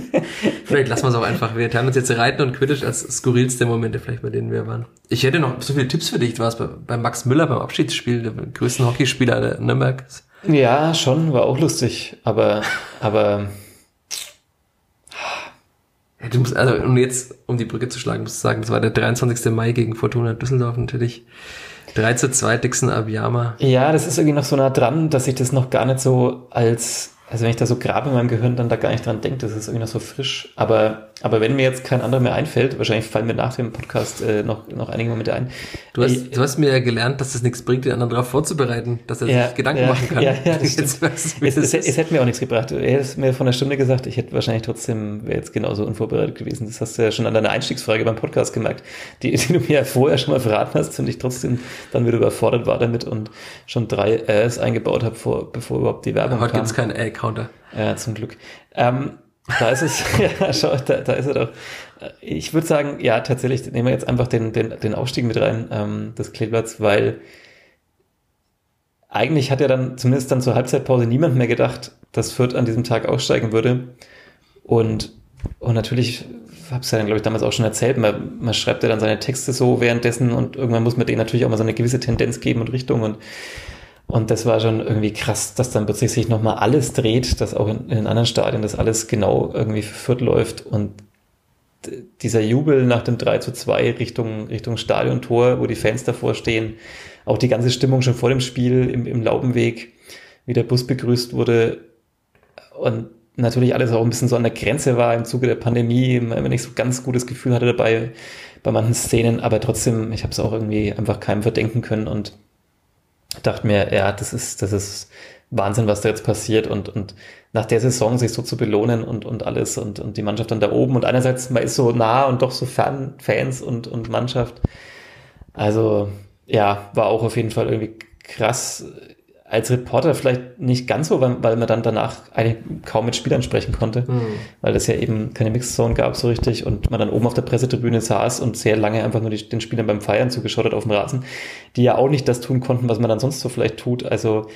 vielleicht lassen wir es auch einfach. Wir haben uns jetzt Reiten und Quidditch als skurrilste Momente, vielleicht bei denen wir waren. Ich hätte noch so viele Tipps für dich. Du warst bei, bei Max Müller beim Abschiedsspiel, der größten Hockeyspieler der Nürnbergs. Ja, schon, war auch lustig, aber, aber. Ja, du musst, also, um jetzt, um die Brücke zu schlagen, musst du sagen, das war der 23. Mai gegen Fortuna Düsseldorf natürlich. 3 zu 2 Dixon Abiyama. Ja, das ist irgendwie noch so nah dran, dass ich das noch gar nicht so als also wenn ich da so grabe in meinem Gehirn, dann da gar nicht dran denke, das ist irgendwie noch so frisch. Aber, aber wenn mir jetzt kein anderer mehr einfällt, wahrscheinlich fallen mir nach dem Podcast äh, noch, noch einige Momente ein. Du hast, ich, du hast mir ja gelernt, dass es nichts bringt, den anderen darauf vorzubereiten, dass er ja, sich Gedanken ja, machen kann. Ja, ja, das jetzt es, es, es, es, hätte mir auch nichts gebracht. Du hättest mir von der Stunde gesagt, ich hätte wahrscheinlich trotzdem, wäre jetzt genauso unvorbereitet gewesen. Das hast du ja schon an deiner Einstiegsfrage beim Podcast gemerkt, die, die du mir ja vorher schon mal verraten hast und ich trotzdem dann wieder überfordert war damit und schon drei Äs eingebaut habe, vor, bevor überhaupt die Werbung Heute kam. Heute gibt es keinen A-Counter. Ja, zum Glück. Ähm, da ist es, ja, schau, da, da ist er doch. Ich würde sagen, ja, tatsächlich nehmen wir jetzt einfach den, den, den Aufstieg mit rein ähm, des Kleeblatts, weil eigentlich hat ja dann zumindest dann zur Halbzeitpause niemand mehr gedacht, dass Fürth an diesem Tag aussteigen würde. Und, und natürlich, habe es ja dann, glaube ich, damals auch schon erzählt, man, man schreibt ja dann seine Texte so währenddessen und irgendwann muss man denen natürlich auch mal so eine gewisse Tendenz geben und Richtung und und das war schon irgendwie krass, dass dann plötzlich sich nochmal alles dreht, dass auch in, in anderen Stadien das alles genau irgendwie für Fürth läuft. Und dieser Jubel nach dem 3 zu 2 Richtung, Richtung Stadiontor, wo die Fans davor stehen, auch die ganze Stimmung schon vor dem Spiel im, im Laubenweg, wie der Bus begrüßt wurde und natürlich alles auch ein bisschen so an der Grenze war im Zuge der Pandemie, man nicht so ganz gutes Gefühl hatte dabei bei manchen Szenen, aber trotzdem, ich habe es auch irgendwie einfach keinem verdenken können. Und dachte mir, ja, das ist, das ist Wahnsinn, was da jetzt passiert und, und nach der Saison sich so zu belohnen und, und alles und, und die Mannschaft dann da oben und einerseits man ist so nah und doch so fern Fans und, und Mannschaft. Also, ja, war auch auf jeden Fall irgendwie krass als Reporter vielleicht nicht ganz so, weil, weil man dann danach eigentlich kaum mit Spielern sprechen konnte, mhm. weil es ja eben keine Mixzone gab so richtig und man dann oben auf der Pressetribüne saß und sehr lange einfach nur die, den Spielern beim Feiern zugeschaut hat auf dem Rasen, die ja auch nicht das tun konnten, was man dann sonst so vielleicht tut, also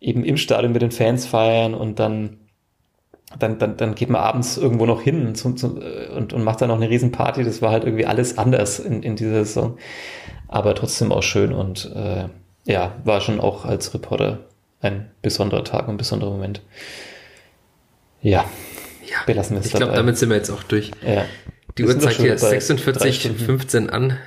eben im Stadion mit den Fans feiern und dann dann, dann, dann geht man abends irgendwo noch hin zum, zum, und, und macht dann noch eine Riesenparty. Das war halt irgendwie alles anders in, in dieser Saison. Aber trotzdem auch schön und äh, ja, war schon auch als Reporter ein besonderer Tag und ein besonderer Moment. Ja, ja belassen wir es Ich glaube, damit sind wir jetzt auch durch. Ja. Die Uhr zeigt hier 46,15 an.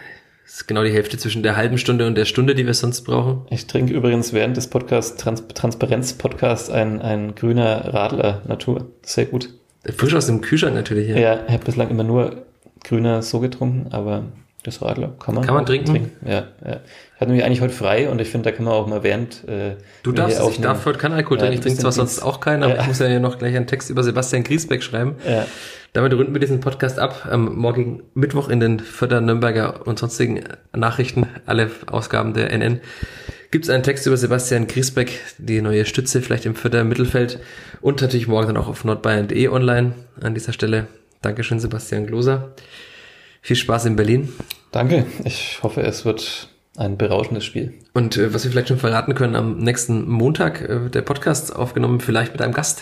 Das ist genau die Hälfte zwischen der halben Stunde und der Stunde, die wir sonst brauchen. Ich trinke übrigens während des Podcasts, Trans Transparenz-Podcast, ein, ein grüner Radler Natur. Sehr gut. Frisch aus dem Kühlschrank natürlich, ja. Ja, ich habe bislang immer nur grüner so getrunken, aber das Radler kann man, kann man trinken? trinken. Ja, ja. Ich hatte nämlich eigentlich heute frei und ich finde, da kann man auch mal während. Äh, du darfst, ich darf heute keinen Alkohol trinken. Ja, ich trinke zwar sonst auch keinen, aber ja. ich muss ja hier noch gleich einen Text über Sebastian Griesbeck schreiben. Ja. Damit runden wir diesen Podcast ab. Am morgigen Mittwoch in den Förder Nürnberger und sonstigen Nachrichten, alle Ausgaben der NN, gibt es einen Text über Sebastian Griesbeck, die neue Stütze vielleicht im Förder Mittelfeld und natürlich morgen dann auch auf nordbayern.de online an dieser Stelle. Dankeschön, Sebastian Gloser. Viel Spaß in Berlin. Danke. Ich hoffe, es wird ein berauschendes Spiel. Und äh, was wir vielleicht schon verraten können, am nächsten Montag äh, der Podcast aufgenommen, vielleicht mit einem Gast.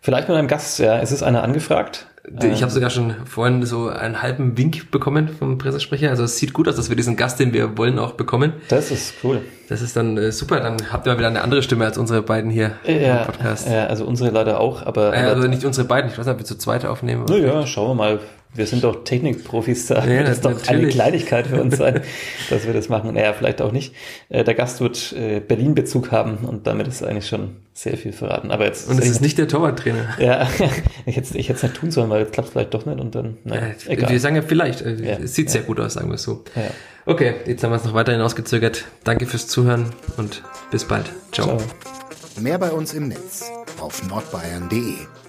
Vielleicht mit einem Gast, ja. Es ist einer angefragt. Ich habe sogar schon vorhin so einen halben Wink bekommen vom Pressesprecher. Also es sieht gut aus, dass wir diesen Gast, den wir wollen, auch bekommen. Das ist cool. Das ist dann äh, super. Dann habt ihr mal wieder eine andere Stimme als unsere beiden hier Ja, im Podcast. ja, also unsere leider auch, aber, Äh, also nicht unsere beiden. Ich weiß nicht, ob wir zu zweit aufnehmen. naja, schauen wir mal. Wir sind doch Technikprofis da. Ja, das ist doch eine natürlich. Kleinigkeit für uns sein, dass wir das machen. Naja, vielleicht auch nicht. Äh, Der Gast wird äh, Berlin-Bezug haben und damit ist eigentlich schon sehr viel verraten. Aber jetzt Und es ist nicht der Torwarttrainer. Ja, ich hätte ich hätte es nicht tun sollen, weil jetzt klappt es vielleicht doch nicht und dann, naja, Äh, egal. Wir sagen ja vielleicht. Äh, Ja, Es sieht sehr gut aus, sagen wir es so. Ja. Okay, jetzt haben wir es noch weiter hinausgezögert. Danke fürs Zuhören und bis bald. Ciao. Ciao. Mehr bei uns im Netz auf nordbayern.de.